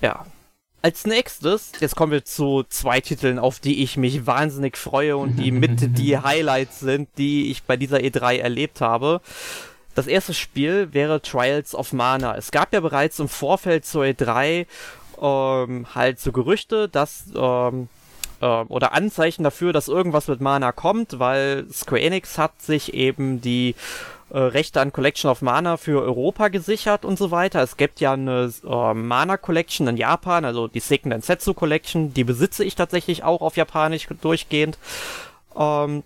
Ja. Als nächstes, jetzt kommen wir zu zwei Titeln, auf die ich mich wahnsinnig freue und die mit die Highlights sind, die ich bei dieser E3 erlebt habe. Das erste Spiel wäre Trials of Mana. Es gab ja bereits im Vorfeld zur E3 ähm, halt so Gerüchte, dass ähm, äh, oder Anzeichen dafür, dass irgendwas mit Mana kommt, weil Square Enix hat sich eben die äh, Rechte an Collection of Mana für Europa gesichert und so weiter. Es gibt ja eine äh, Mana Collection in Japan, also die Seiken Densetsu Collection, die besitze ich tatsächlich auch auf Japanisch durchgehend. Ähm,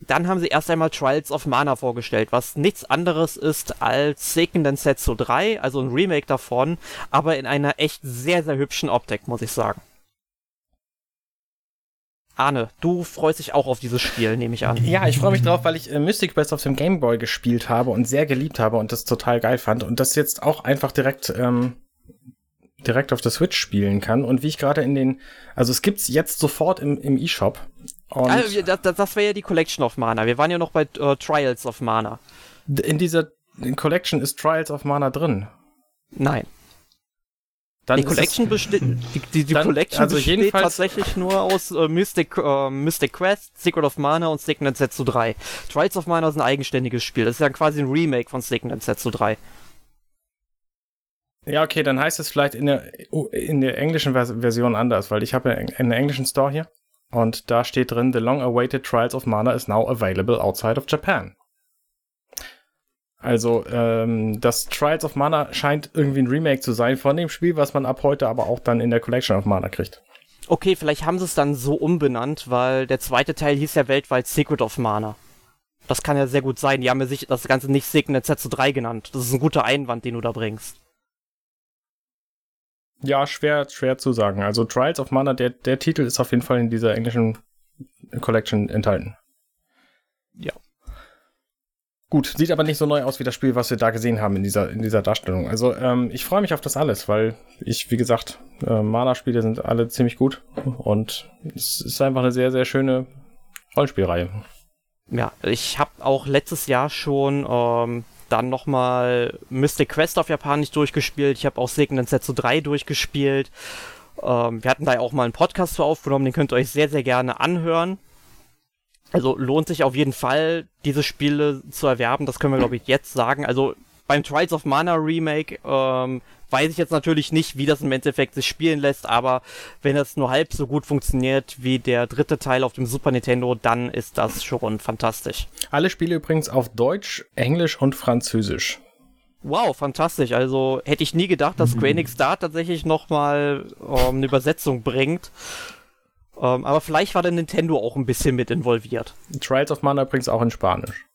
dann haben sie erst einmal Trials of Mana vorgestellt, was nichts anderes ist als Seiken Densetsu 3, also ein Remake davon, aber in einer echt sehr, sehr hübschen Optik, muss ich sagen. Arne, du freust dich auch auf dieses Spiel, nehme ich an. Ja, ich freue mich drauf, weil ich äh, Mystic Quest auf dem Game Boy gespielt habe und sehr geliebt habe und das total geil fand und das jetzt auch einfach direkt ähm, direkt auf der Switch spielen kann und wie ich gerade in den, also es gibt's jetzt sofort im, im eShop. Also, das, das wäre ja die Collection of Mana. Wir waren ja noch bei uh, Trials of Mana. In dieser Collection ist Trials of Mana drin. Nein. Dann die Collection besteht, die, die, die dann, Collection also besteht tatsächlich nur aus äh, Mystic, äh, Mystic Quest, Secret of Mana und Signet Setsu 3. Trials of Mana ist ein eigenständiges Spiel. Das ist ja quasi ein Remake von Signet Setsu 3. Ja, okay, dann heißt es vielleicht in der, in der englischen Version anders, weil ich habe einen englischen Store hier und da steht drin, The long-awaited Trials of Mana is now available outside of Japan. Also ähm, das Trials of Mana scheint irgendwie ein Remake zu sein von dem Spiel, was man ab heute aber auch dann in der Collection of Mana kriegt. Okay, vielleicht haben sie es dann so umbenannt, weil der zweite Teil hieß ja weltweit Secret of Mana. Das kann ja sehr gut sein. Die haben ja sich das Ganze nicht Signet Z3 genannt. Das ist ein guter Einwand, den du da bringst. Ja, schwer, schwer zu sagen. Also Trials of Mana, der, der Titel ist auf jeden Fall in dieser englischen Collection enthalten. Ja. Gut, sieht aber nicht so neu aus wie das Spiel, was wir da gesehen haben in dieser, in dieser Darstellung. Also ähm, ich freue mich auf das alles, weil ich, wie gesagt, äh, Mana-Spiele sind alle ziemlich gut und es ist einfach eine sehr, sehr schöne Rollenspielreihe. Ja, ich habe auch letztes Jahr schon ähm, dann nochmal Mystic Quest auf Japanisch durchgespielt. Ich habe auch Segen Setsu 3 durchgespielt. Ähm, wir hatten da ja auch mal einen Podcast zu aufgenommen, den könnt ihr euch sehr, sehr gerne anhören. Also lohnt sich auf jeden Fall, diese Spiele zu erwerben. Das können wir, glaube ich, jetzt sagen. Also beim Trials of Mana Remake ähm, weiß ich jetzt natürlich nicht, wie das im Endeffekt sich spielen lässt, aber wenn es nur halb so gut funktioniert wie der dritte Teil auf dem Super Nintendo, dann ist das schon fantastisch. Alle Spiele übrigens auf Deutsch, Englisch und Französisch. Wow, fantastisch. Also hätte ich nie gedacht, dass Square Enix da tatsächlich nochmal ähm, eine Übersetzung bringt. Ähm, aber vielleicht war der Nintendo auch ein bisschen mit involviert. Trials of Mana übrigens auch in Spanisch.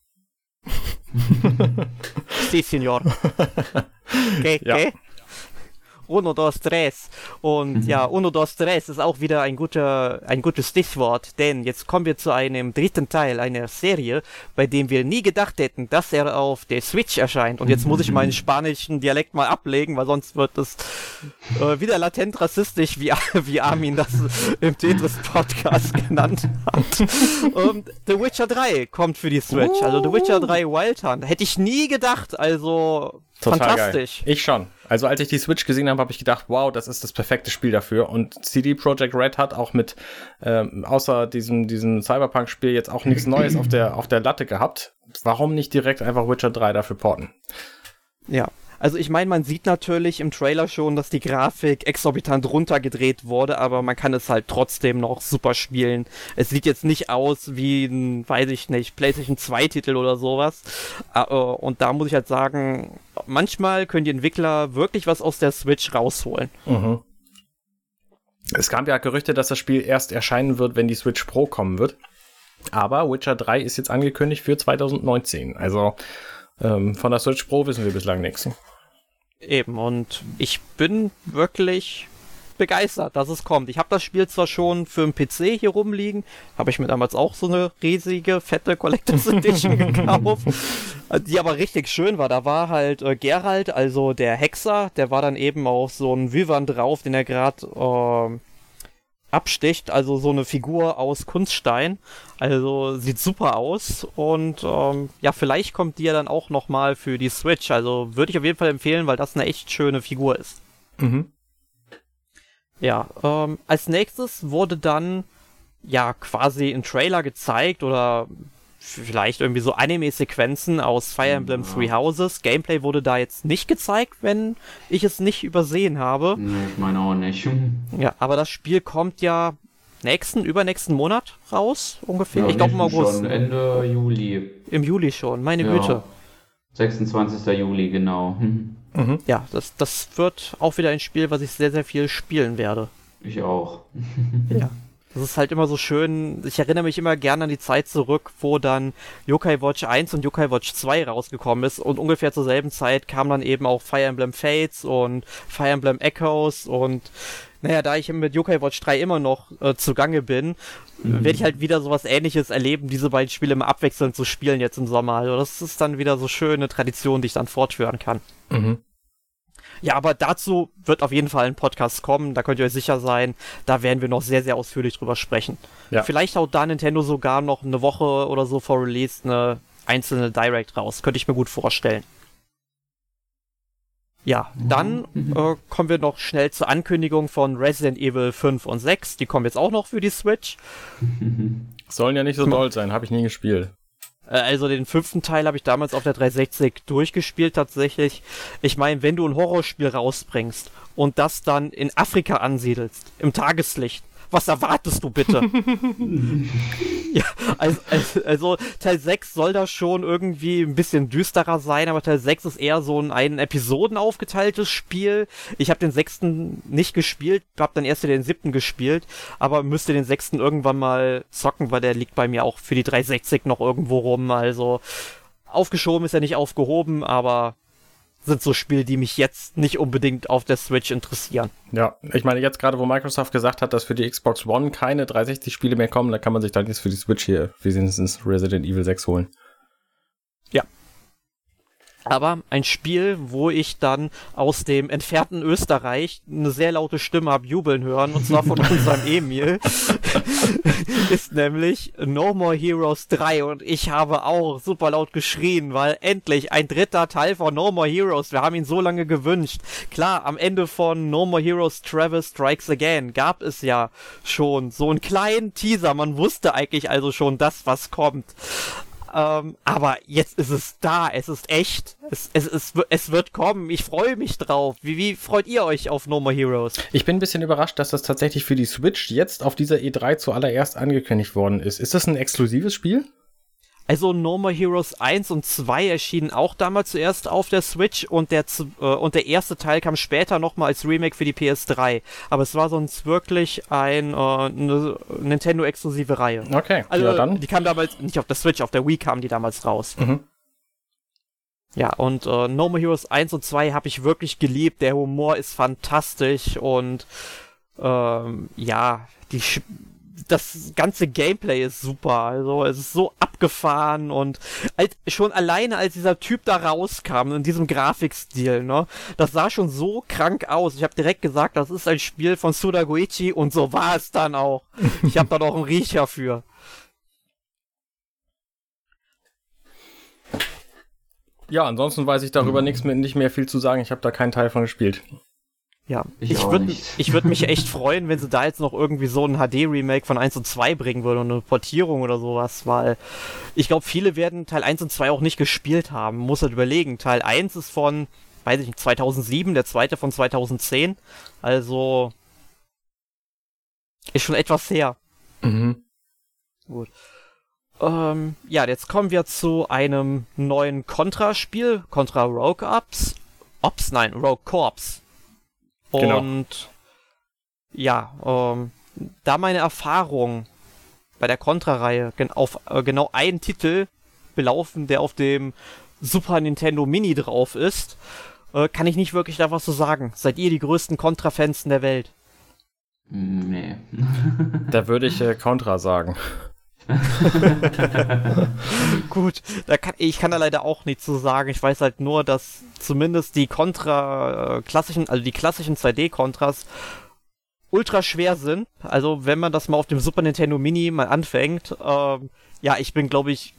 sí, señor. ¿Qué, ja. qué? Uno, dos, tres. Und mhm. ja, Uno, dos, tres ist auch wieder ein, guter, ein gutes Stichwort, denn jetzt kommen wir zu einem dritten Teil einer Serie, bei dem wir nie gedacht hätten, dass er auf der Switch erscheint. Und jetzt muss ich meinen spanischen Dialekt mal ablegen, weil sonst wird es äh, wieder latent rassistisch, wie, wie Armin das im Tetris-Podcast genannt hat. Und The Witcher 3 kommt für die Switch. Also The Witcher 3 Wild Hunt. Hätte ich nie gedacht. Also Total Fantastisch. Geil. Ich schon. Also als ich die Switch gesehen habe, habe ich gedacht, wow, das ist das perfekte Spiel dafür. Und CD Projekt Red hat auch mit, ähm, außer diesem, diesem Cyberpunk-Spiel jetzt auch nichts Neues auf der, auf der Latte gehabt. Warum nicht direkt einfach Witcher 3 dafür porten? Ja, also ich meine, man sieht natürlich im Trailer schon, dass die Grafik exorbitant runtergedreht wurde, aber man kann es halt trotzdem noch super spielen. Es sieht jetzt nicht aus wie ein, weiß ich nicht, PlayStation 2 Titel oder sowas. Äh, und da muss ich halt sagen, manchmal können die Entwickler wirklich was aus der Switch rausholen. Mhm. Es gab ja Gerüchte, dass das Spiel erst erscheinen wird, wenn die Switch Pro kommen wird. Aber Witcher 3 ist jetzt angekündigt für 2019. Also ähm, von der Switch Pro wissen wir bislang nichts. Eben, und ich bin wirklich begeistert, dass es kommt. Ich habe das Spiel zwar schon für einen PC hier rumliegen, habe ich mir damals auch so eine riesige, fette Collectors Edition gekauft, die aber richtig schön war. Da war halt äh, Geralt, also der Hexer, der war dann eben auf so einen Wyvern drauf, den er gerade äh, absticht, also so eine Figur aus Kunststein. Also sieht super aus und ähm, ja, vielleicht kommt die ja dann auch nochmal für die Switch. Also würde ich auf jeden Fall empfehlen, weil das eine echt schöne Figur ist. Mhm. Ja, ähm, als nächstes wurde dann ja quasi ein Trailer gezeigt oder vielleicht irgendwie so Anime-Sequenzen aus Fire Emblem ja. Three Houses. Gameplay wurde da jetzt nicht gezeigt, wenn ich es nicht übersehen habe. Nee, ich meine auch nicht. Ja, aber das Spiel kommt ja nächsten, übernächsten Monat raus, ungefähr. Ja, ich glaube im August. Schon Ende Juli. Im Juli schon, meine ja. Güte. 26. Juli, genau. Mhm. Mhm. Ja, das, das wird auch wieder ein Spiel, was ich sehr, sehr viel spielen werde. Ich auch. ja. Das ist halt immer so schön. Ich erinnere mich immer gerne an die Zeit zurück, wo dann Yokai Watch 1 und Yokai Watch 2 rausgekommen ist und ungefähr zur selben Zeit kam dann eben auch Fire Emblem Fates und Fire Emblem Echoes und naja, da ich mit Yokai Watch 3 immer noch äh, zugange bin, mhm. werde ich halt wieder sowas ähnliches erleben, diese beiden Spiele immer abwechselnd zu spielen jetzt im Sommer. Also das ist dann wieder so schöne Tradition, die ich dann fortführen kann. Mhm. Ja, aber dazu wird auf jeden Fall ein Podcast kommen, da könnt ihr euch sicher sein. Da werden wir noch sehr, sehr ausführlich drüber sprechen. Ja. Vielleicht haut da Nintendo sogar noch eine Woche oder so vor Release eine einzelne Direct raus. Könnte ich mir gut vorstellen. Ja, dann mhm. äh, kommen wir noch schnell zur Ankündigung von Resident Evil 5 und 6. Die kommen jetzt auch noch für die Switch. Sollen ja nicht so doll sein, habe ich nie gespielt. Äh, also den fünften Teil habe ich damals auf der 360 durchgespielt tatsächlich. Ich meine, wenn du ein Horrorspiel rausbringst und das dann in Afrika ansiedelst, im Tageslicht, was erwartest du bitte? ja, also, also, Teil 6 soll da schon irgendwie ein bisschen düsterer sein, aber Teil 6 ist eher so ein, ein Episoden aufgeteiltes Spiel. Ich habe den sechsten nicht gespielt, habe dann erst den siebten gespielt, aber müsste den sechsten irgendwann mal zocken, weil der liegt bei mir auch für die 360 noch irgendwo rum. Also aufgeschoben ist er nicht aufgehoben, aber sind so Spiele, die mich jetzt nicht unbedingt auf der Switch interessieren. Ja, ich meine, jetzt gerade, wo Microsoft gesagt hat, dass für die Xbox One keine 360-Spiele mehr kommen, da kann man sich dann jetzt für die Switch hier wenigstens Resident Evil 6 holen. Ja. aber ein Spiel, wo ich dann aus dem entfernten Österreich eine sehr laute Stimme hab jubeln hören, und zwar von unserem Emil, ist nämlich No More Heroes 3 und ich habe auch super laut geschrien, weil endlich ein dritter Teil von No More Heroes, wir haben ihn so lange gewünscht. Klar, am Ende von No More Heroes Travis Strikes Again gab es ja schon so einen kleinen Teaser, man wusste eigentlich also schon das, was kommt. Ähm, aber jetzt ist es da, es ist echt, es, es, es, es wird kommen, ich freue mich drauf. Wie, wie freut ihr euch auf No More Heroes? Ich bin ein bisschen überrascht, dass das tatsächlich für die Switch jetzt auf dieser E3 zuallererst angekündigt worden ist. Ist das ein exklusives Spiel? Also No More Heroes 1 und 2 erschienen auch damals zuerst auf der Switch und der, äh, und der erste Teil kam später nochmal als Remake für die PS3. Aber es war sonst wirklich ein, äh, eine Nintendo-exklusive Reihe. Okay, also, ja dann. Die kam damals nicht auf der Switch, auf der Wii kamen die damals raus. Mhm. Ja, und äh, No More Heroes 1 und 2 habe ich wirklich geliebt. Der Humor ist fantastisch und ähm, ja, die das ganze Gameplay ist super. Also es ist so abgefahren und als, schon alleine als dieser Typ da rauskam in diesem Grafikstil, ne, das sah schon so krank aus. Ich habe direkt gesagt, das ist ein Spiel von Suda Goichi und so war es dann auch. Ich habe da noch einen Riecher für. Ja, ansonsten weiß ich darüber nichts mehr, nicht mehr viel zu sagen. Ich habe da keinen Teil von gespielt. Ja, ich, ich würde ich würd mich echt freuen, wenn sie da jetzt noch irgendwie so ein HD-Remake von 1 und 2 bringen würden und eine Portierung oder sowas, weil ich glaube, viele werden Teil 1 und 2 auch nicht gespielt haben. Muss halt überlegen. Teil 1 ist von, weiß ich nicht, 2007, der zweite von 2010. Also ist schon etwas her. Mhm. Gut. Ähm, ja, jetzt kommen wir zu einem neuen Contra-Spiel, Contra Rogue Ops. Ops, nein, Rogue Corps. Genau. Und ja, ähm, da meine Erfahrung bei der Contra-Reihe gen auf äh, genau einen Titel belaufen, der auf dem Super Nintendo Mini drauf ist, äh, kann ich nicht wirklich da was zu sagen. Seid ihr die größten Contra-Fans in der Welt? Nee. da würde ich äh, Contra sagen. Gut, da kann, ich kann da leider auch nichts zu sagen. Ich weiß halt nur, dass zumindest die Contra äh, klassischen, also die klassischen 2D-Kontras ultra schwer sind. Also wenn man das mal auf dem Super Nintendo Mini mal anfängt, ähm, ja, ich bin glaube ich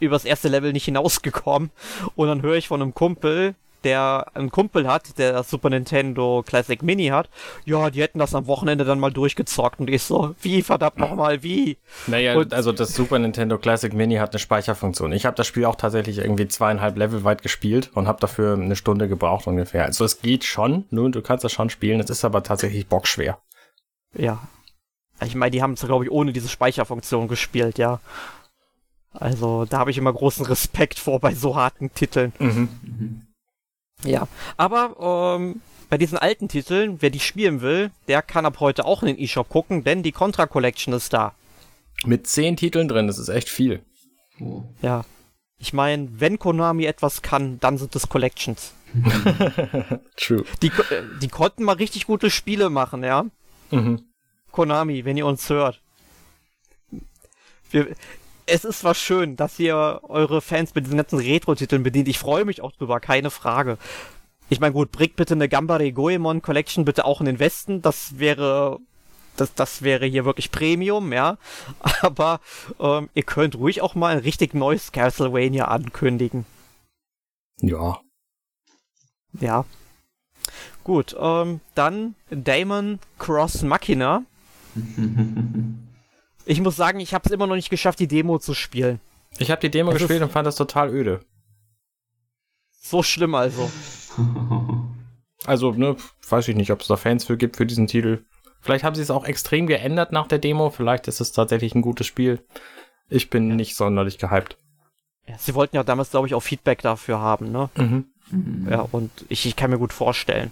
übers erste Level nicht hinausgekommen und dann höre ich von einem Kumpel, der einen Kumpel hat, der das Super Nintendo Classic Mini hat, ja, die hätten das am Wochenende dann mal durchgezockt und ich so, wie verdammt nochmal, wie? Naja, und also das Super Nintendo Classic Mini hat eine Speicherfunktion. Ich habe das Spiel auch tatsächlich irgendwie zweieinhalb Level weit gespielt und habe dafür eine Stunde gebraucht ungefähr. Also es geht schon, nun, du kannst das schon spielen, es ist aber tatsächlich bockschwer. Ja. Ich meine, die haben es, glaube ich, ohne diese Speicherfunktion gespielt, ja. Also, da habe ich immer großen Respekt vor bei so harten Titeln. Mhm. mhm. Ja, aber ähm, bei diesen alten Titeln, wer die spielen will, der kann ab heute auch in den eShop gucken, denn die Contra Collection ist da. Mit zehn Titeln drin, das ist echt viel. Oh. Ja. Ich meine, wenn Konami etwas kann, dann sind es Collections. True. Die, äh, die konnten mal richtig gute Spiele machen, ja. Mhm. Konami, wenn ihr uns hört. Wir, es ist zwar schön, dass ihr eure Fans mit diesen ganzen Retro-Titeln bedient. Ich freue mich auch drüber, keine Frage. Ich meine, gut, bringt bitte eine Gambare Goemon Collection bitte auch in den Westen. Das wäre, das, das wäre hier wirklich Premium, ja. Aber ähm, ihr könnt ruhig auch mal ein richtig neues Castlevania ankündigen. Ja. Ja. Gut, ähm, dann Damon Cross Machina. Ich muss sagen, ich habe es immer noch nicht geschafft, die Demo zu spielen. Ich habe die Demo es gespielt und fand das total öde. So schlimm also. Also, ne, weiß ich nicht, ob es da Fans für gibt für diesen Titel. Vielleicht haben sie es auch extrem geändert nach der Demo. Vielleicht ist es tatsächlich ein gutes Spiel. Ich bin ja. nicht sonderlich gehypt. Ja, sie wollten ja damals, glaube ich, auch Feedback dafür haben, ne? Mhm. Ja, und ich, ich kann mir gut vorstellen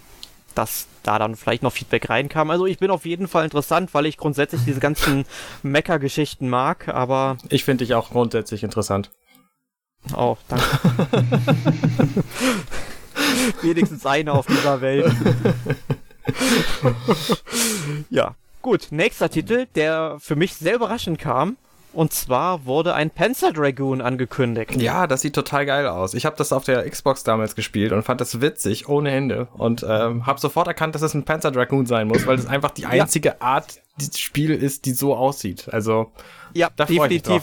dass da dann vielleicht noch Feedback reinkam. Also ich bin auf jeden Fall interessant, weil ich grundsätzlich diese ganzen Mecker-Geschichten mag, aber. Ich finde dich auch grundsätzlich interessant. Oh, danke. Wenigstens einer auf dieser Welt. ja, gut. Nächster Titel, der für mich sehr überraschend kam Und zwar wurde ein Panzer Dragoon angekündigt. Ja, das sieht total geil aus. Ich habe das auf der Xbox damals gespielt und fand das witzig, ohne Hände. Und ähm, habe sofort erkannt, dass es ein Panzer Dragoon sein muss, weil das einfach die einzige ja. Art des Spiel ist, die so aussieht. Also, ja, da definitiv.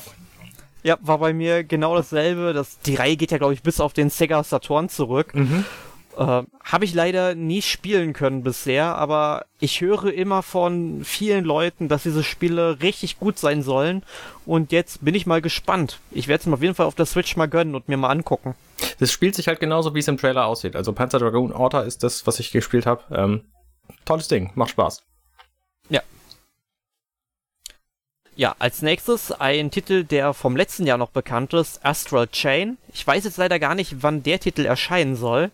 Ja, war bei mir genau dasselbe. Das, die Reihe geht ja, glaube ich, bis auf den Sega Saturn zurück. Mhm. Äh, Habe ich leider nie spielen können bisher, aber ich höre immer von vielen Leuten, dass diese Spiele richtig gut sein sollen. Und jetzt bin ich mal gespannt. Ich werde es mir auf jeden Fall auf der Switch mal gönnen und mir mal angucken. Das spielt sich halt genauso, wie es im Trailer aussieht. Also Panzer Dragoon Order ist das, was ich gespielt habe. Ähm, tolles Ding, macht Spaß. Ja. Ja, als nächstes ein Titel, der vom letzten Jahr noch bekannt ist, Astral Chain. Ich weiß jetzt leider gar nicht, wann der Titel erscheinen soll.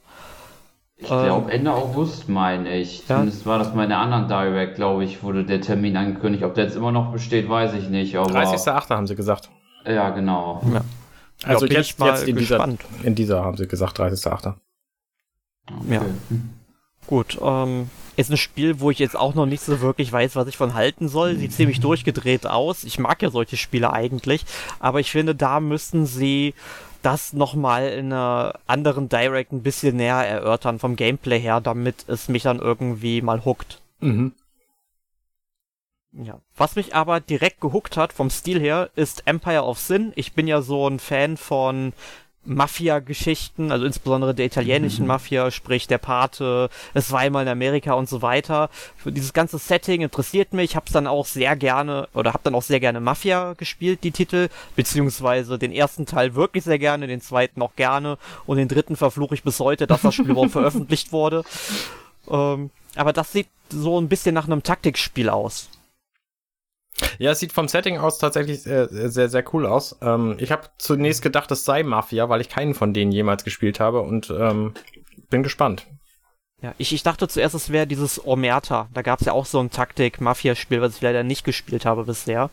Ich glaube, ähm, Ende August meine ich. Ja. Zumindest war das meine anderen Direct, glaube ich, wurde der Termin angekündigt. Ob der jetzt immer noch besteht, weiß ich nicht. 30.08. haben sie gesagt. Ja, genau. Ja. Also ja, jetzt, jetzt in, dieser, in dieser haben sie gesagt, 30.08. Okay. Ja. Gut, ähm, ist ein Spiel, wo ich jetzt auch noch nicht so wirklich weiß, was ich von halten soll. Sieht ziemlich durchgedreht aus. Ich mag ja solche Spiele eigentlich, aber ich finde, da müssten sie das nochmal in einer anderen Direct ein bisschen näher erörtern vom Gameplay her, damit es mich dann irgendwie mal hookt. Mhm. Ja. Was mich aber direkt gehuckt hat vom Stil her, ist Empire of Sin. Ich bin ja so ein Fan von Mafia-Geschichten, also insbesondere der italienischen mhm. Mafia, sprich der Pate, es war einmal in Amerika und so weiter. Für dieses ganze Setting interessiert mich. Ich habe dann auch sehr gerne oder habe dann auch sehr gerne Mafia gespielt, die Titel, beziehungsweise den ersten Teil wirklich sehr gerne, den zweiten auch gerne und den dritten verfluche ich bis heute, dass das Spiel überhaupt veröffentlicht wurde. Ähm, aber das sieht so ein bisschen nach einem Taktikspiel aus. Ja, es sieht vom Setting aus tatsächlich sehr, sehr, sehr cool aus. Ähm, ich habe zunächst gedacht, es sei Mafia, weil ich keinen von denen jemals gespielt habe und ähm, bin gespannt. Ja, ich, ich dachte zuerst, es wäre dieses Omerta. Da gab es ja auch so ein Taktik-Mafia-Spiel, was ich leider nicht gespielt habe bisher.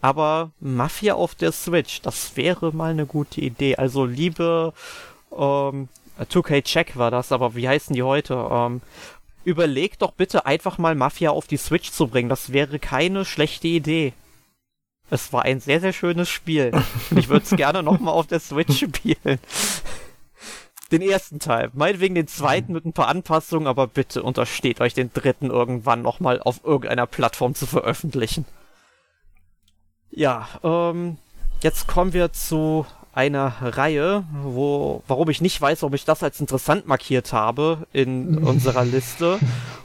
Aber Mafia auf der Switch, das wäre mal eine gute Idee. Also liebe ähm, 2K Check war das, aber wie heißen die heute? Ähm, überleg doch bitte einfach mal Mafia auf die Switch zu bringen. Das wäre keine schlechte Idee. Es war ein sehr, sehr schönes Spiel. ich würde es gerne nochmal auf der Switch spielen. Den ersten Teil. Meinetwegen den zweiten mit ein paar Anpassungen, aber bitte untersteht euch den dritten irgendwann nochmal auf irgendeiner Plattform zu veröffentlichen. Ja, ähm, jetzt kommen wir zu einer Reihe, wo, warum ich nicht weiß, ob ich das als interessant markiert habe in unserer Liste.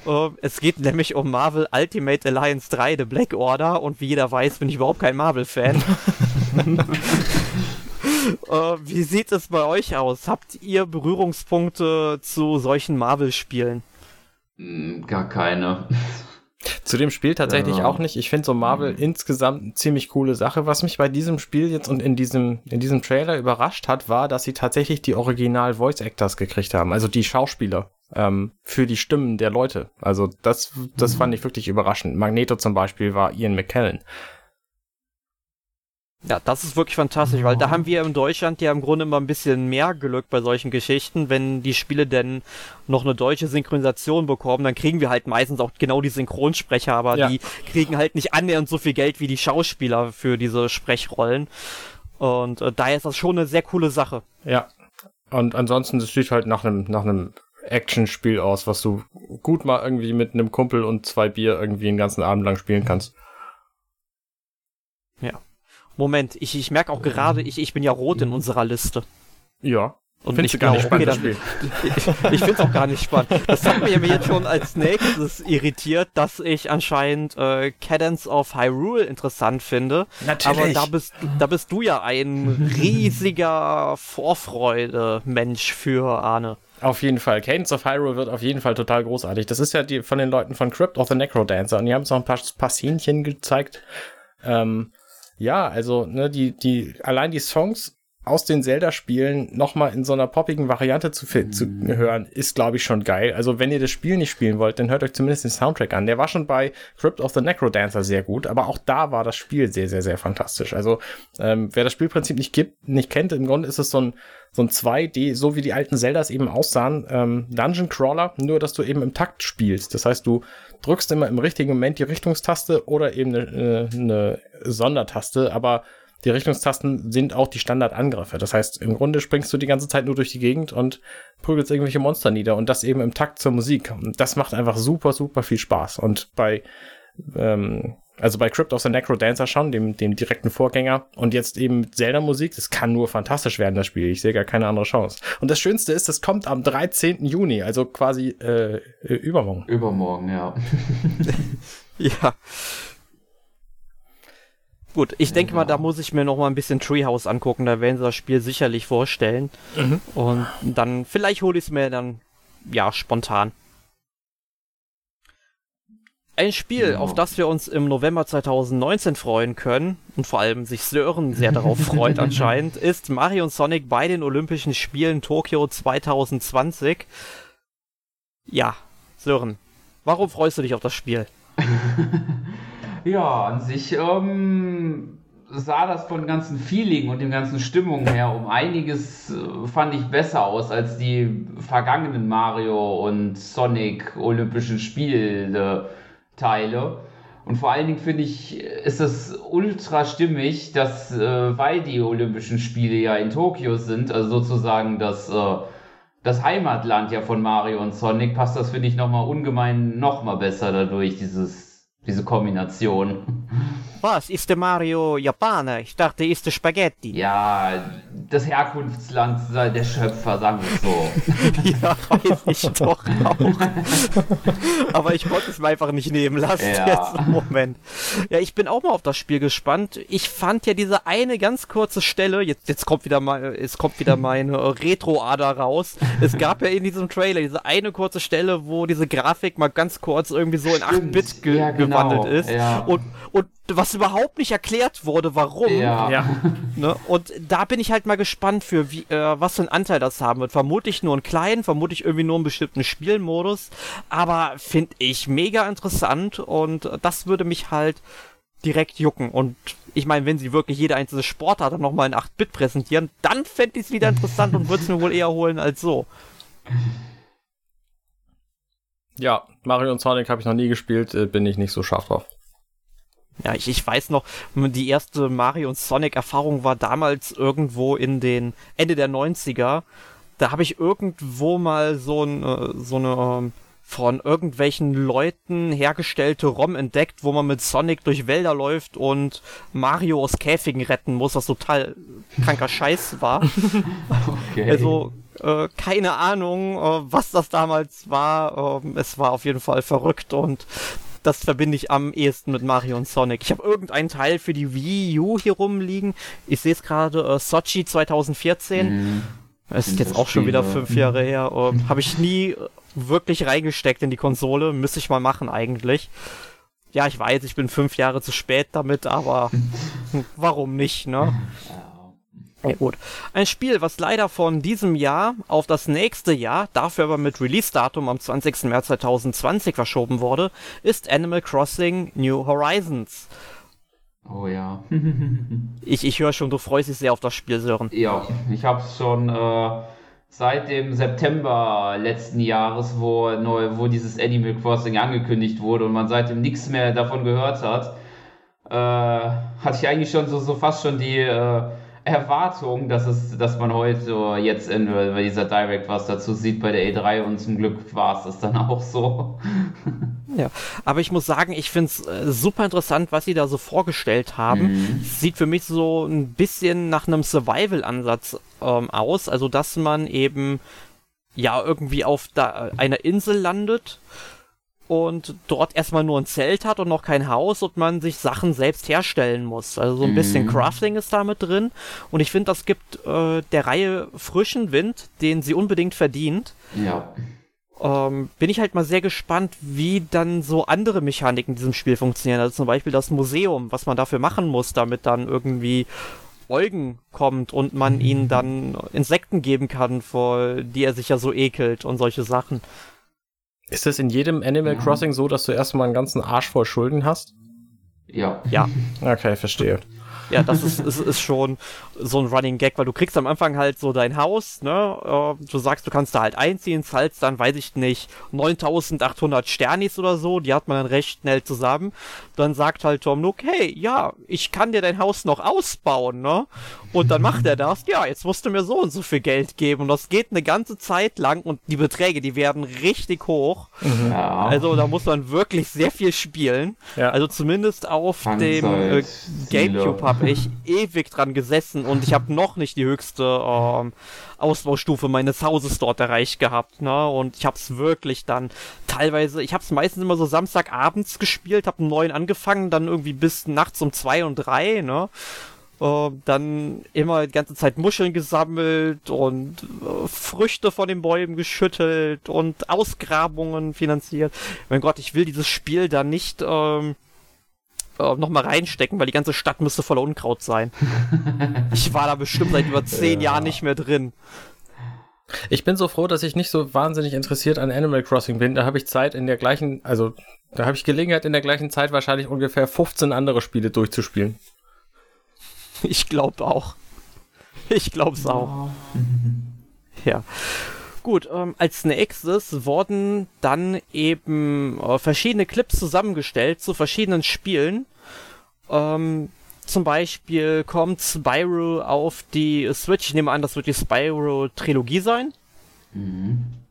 Äh, es geht nämlich um Marvel Ultimate Alliance 3, The Black Order, und wie jeder weiß, bin ich überhaupt kein Marvel-Fan. äh, wie sieht es bei euch aus? Habt ihr Berührungspunkte zu solchen Marvel-Spielen? Hm, gar keine. Zu dem Spiel tatsächlich ja. auch nicht. Ich finde so Marvel mhm. insgesamt eine ziemlich coole Sache. Was mich bei diesem Spiel jetzt und in diesem, in diesem Trailer überrascht hat, war, dass sie tatsächlich die Original Voice Actors gekriegt haben, also die Schauspieler ähm, für die Stimmen der Leute. Also das, das mhm. fand ich wirklich überraschend. Magneto zum Beispiel war Ian McKellen. Ja, das ist wirklich fantastisch, weil da haben wir in Deutschland ja im Grunde immer ein bisschen mehr Glück bei solchen Geschichten. Wenn die Spiele denn noch eine deutsche Synchronisation bekommen, dann kriegen wir halt meistens auch genau die Synchronsprecher, aber ja. die kriegen halt nicht annähernd so viel Geld wie die Schauspieler für diese Sprechrollen. Und äh, daher ist das schon eine sehr coole Sache. Ja. Und ansonsten, das sieht halt nach einem, nach einem Actionspiel aus, was du gut mal irgendwie mit einem Kumpel und zwei Bier irgendwie den ganzen Abend lang spielen kannst. Ja. Moment, ich, ich merke auch gerade, ich, ich bin ja rot in mhm. unserer Liste. Ja. Und finde ich gar nicht spannend. Okay, ich ich finde es auch gar nicht spannend. Das hat mir jetzt schon als nächstes irritiert, dass ich anscheinend äh, Cadence of Hyrule interessant finde. Natürlich. Aber da bist, da bist du ja ein riesiger Vorfreude-Mensch für Arne. Auf jeden Fall. Cadence of Hyrule wird auf jeden Fall total großartig. Das ist ja die von den Leuten von Crypt of the Necrodancer und die haben uns noch ein paar, Szenchen gezeigt. Ähm, ja, also, ne, die, die, allein die Songs aus den Zelda-Spielen nochmal in so einer poppigen Variante zu, mhm. zu hören, ist, glaube ich, schon geil. Also, wenn ihr das Spiel nicht spielen wollt, dann hört euch zumindest den Soundtrack an. Der war schon bei Crypt of the Necrodancer sehr gut, aber auch da war das Spiel sehr, sehr, sehr fantastisch. Also, ähm, wer das Spielprinzip nicht gibt, nicht kennt, im Grunde ist es so ein, so ein 2D, so wie die alten Zeldas eben aussahen, ähm, Dungeon Crawler, nur dass du eben im Takt spielst. Das heißt, du drückst immer im richtigen Moment die Richtungstaste oder eben eine, eine Sondertaste, aber die Richtungstasten sind auch die Standardangriffe. Das heißt, im Grunde springst du die ganze Zeit nur durch die Gegend und prügelst irgendwelche Monster nieder und das eben im Takt zur Musik. Und das macht einfach super, super viel Spaß. Und bei ähm, also bei Crypt of the Necro Dancer schon, dem, dem direkten Vorgänger. Und jetzt eben Zelda-Musik. Das kann nur fantastisch werden, das Spiel. Ich sehe gar keine andere Chance. Und das Schönste ist, es kommt am 13. Juni, also quasi äh, äh, übermorgen. Übermorgen, ja. ja. Gut, ich denke mal, da muss ich mir noch mal ein bisschen Treehouse angucken. Da werden sie das Spiel sicherlich vorstellen. Mhm. Und dann, vielleicht hole ich es mir dann, ja, spontan. Ein Spiel, genau. auf das wir uns im November 2019 freuen können und vor allem sich Sören sehr darauf freut anscheinend, ist Mario und Sonic bei den Olympischen Spielen Tokio 2020. Ja, Sören, warum freust du dich auf das Spiel? ja, an sich ähm, sah das von ganzen Feeling und den ganzen Stimmungen her um einiges, äh, fand ich, besser aus als die vergangenen Mario und Sonic Olympischen Spiele Teile. Und vor allen Dingen finde ich, ist es ultra stimmig, dass, äh, weil die Olympischen Spiele ja in Tokio sind, also sozusagen das, äh, das Heimatland ja von Mario und Sonic, passt das, finde ich, nochmal ungemein nochmal besser dadurch, dieses, diese Kombination. Was? Ist der Mario Japaner? Ich dachte, ist der Spaghetti. Ja, das Herkunftsland der Schöpfer, sagen wir es so. ja, weiß ich doch auch. Aber ich konnte es mir einfach nicht nehmen lassen ja. jetzt im Moment. Ja, ich bin auch mal auf das Spiel gespannt. Ich fand ja diese eine ganz kurze Stelle, jetzt, jetzt kommt wieder mal, es kommt wieder meine Retro-Ader raus. Es gab ja in diesem Trailer diese eine kurze Stelle, wo diese Grafik mal ganz kurz irgendwie so in 8-Bit ge ja, genau. Gewandelt ist. Ja. Und, und was überhaupt nicht erklärt wurde, warum. Ja. ja. Ne? Und da bin ich halt mal gespannt für, wie, äh, was für einen Anteil das haben wird. Vermutlich nur einen kleinen, vermutlich irgendwie nur einen bestimmten Spielmodus. Aber finde ich mega interessant und das würde mich halt direkt jucken. Und ich meine, wenn sie wirklich jede einzelne Sportart dann nochmal in 8-Bit präsentieren, dann fände ich es wieder interessant und würde es mir wohl eher holen als so. Ja, Mario und Sonic habe ich noch nie gespielt, äh, bin ich nicht so scharf drauf. Ja, ich, ich weiß noch, die erste Mario und Sonic Erfahrung war damals irgendwo in den Ende der 90er. Da habe ich irgendwo mal so, ein, äh, so eine ähm, von irgendwelchen Leuten hergestellte ROM entdeckt, wo man mit Sonic durch Wälder läuft und Mario aus Käfigen retten muss, was total kranker Scheiß war. Okay. Also äh, keine Ahnung, äh, was das damals war. Ähm, es war auf jeden Fall verrückt und das verbinde ich am ehesten mit Mario und Sonic. Ich habe irgendeinen Teil für die Wii U hier rumliegen. Ich sehe es gerade, äh, Sochi 2014. Mhm. Das ist jetzt auch schon wieder fünf Jahre her. Ähm, habe ich nie wirklich reingesteckt in die Konsole. Müsste ich mal machen eigentlich. Ja, ich weiß, ich bin fünf Jahre zu spät damit, aber warum nicht, ne? Ja, gut. Ein Spiel, was leider von diesem Jahr auf das nächste Jahr, dafür aber mit Release-Datum am 20. März 2020 verschoben wurde, ist Animal Crossing New Horizons. Oh ja. ich ich höre schon, du freust dich sehr auf das Spiel, Sören. Ja, ich habe es schon äh, seit dem September letzten Jahres, wo, neu, wo dieses Animal Crossing angekündigt wurde und man seitdem nichts mehr davon gehört hat, äh, hatte ich eigentlich schon so, so fast schon die... Äh, Erwartung, dass es, dass man heute jetzt in bei dieser Direct was dazu sieht bei der E3 und zum Glück war es das dann auch so. Ja, aber ich muss sagen, ich finde es äh, super interessant, was sie da so vorgestellt haben. Mhm. Sieht für mich so ein bisschen nach einem Survival-Ansatz ähm, aus, also dass man eben ja irgendwie auf da, einer Insel landet und dort erstmal nur ein Zelt hat und noch kein Haus und man sich Sachen selbst herstellen muss. Also so ein mhm. bisschen Crafting ist da mit drin und ich finde, das gibt äh, der Reihe frischen Wind, den sie unbedingt verdient. Ja. Ähm, bin ich halt mal sehr gespannt, wie dann so andere Mechaniken in diesem Spiel funktionieren. Also zum Beispiel das Museum, was man dafür machen muss, damit dann irgendwie Eugen kommt und man mhm. ihnen dann Insekten geben kann, vor die er sich ja so ekelt und solche Sachen. Ist es in jedem Animal Crossing so, dass du erstmal einen ganzen Arsch voll Schulden hast? Ja. Ja. Okay, verstehe. Ja, das ist, ist, ist schon so ein Running Gag, weil du kriegst am Anfang halt so dein Haus, ne? Äh, du sagst, du kannst da halt einziehen, zahlst dann, weiß ich nicht, 9800 Sternis oder so, die hat man dann recht schnell zusammen. Dann sagt halt Tom Nook, hey, ja, ich kann dir dein Haus noch ausbauen, ne? Und dann macht er das, ja, jetzt musst du mir so und so viel Geld geben. Und das geht eine ganze Zeit lang und die Beträge, die werden richtig hoch. Mhm. Ja. Also da muss man wirklich sehr viel spielen. Ja. Also zumindest auf Fangzeit, dem äh, Gamecube habe ich ewig dran gesessen und ich habe noch nicht die höchste ähm, Ausbaustufe meines Hauses dort erreicht gehabt. Ne? Und ich habe es wirklich dann teilweise, ich habe es meistens immer so Samstagabends gespielt, habe einen neuen angefangen, dann irgendwie bis nachts um zwei und drei. Ne? äh, dann immer die ganze Zeit Muscheln gesammelt und äh, Früchte von den Bäumen geschüttelt und Ausgrabungen finanziert. Mein Gott, ich will dieses Spiel da nicht ähm, äh, nochmal reinstecken, weil die ganze Stadt müsste voller Unkraut sein. ich war da bestimmt seit über zehn ja. Jahren nicht mehr drin. Ich bin so froh, dass ich nicht so wahnsinnig interessiert an Animal Crossing bin. Da habe ich Zeit in der gleichen, also da habe ich Gelegenheit in der gleichen Zeit wahrscheinlich ungefähr 15 andere Spiele durchzuspielen. Ich glaube auch. Ich glaube es auch. ja. Gut, ähm, als nächstes wurden dann eben äh, verschiedene Clips zusammengestellt zu verschiedenen Spielen. Ähm, zum Beispiel kommt Spyro auf die Switch. Ich nehme an, das wird die Spyro-Trilogie sein. Mhm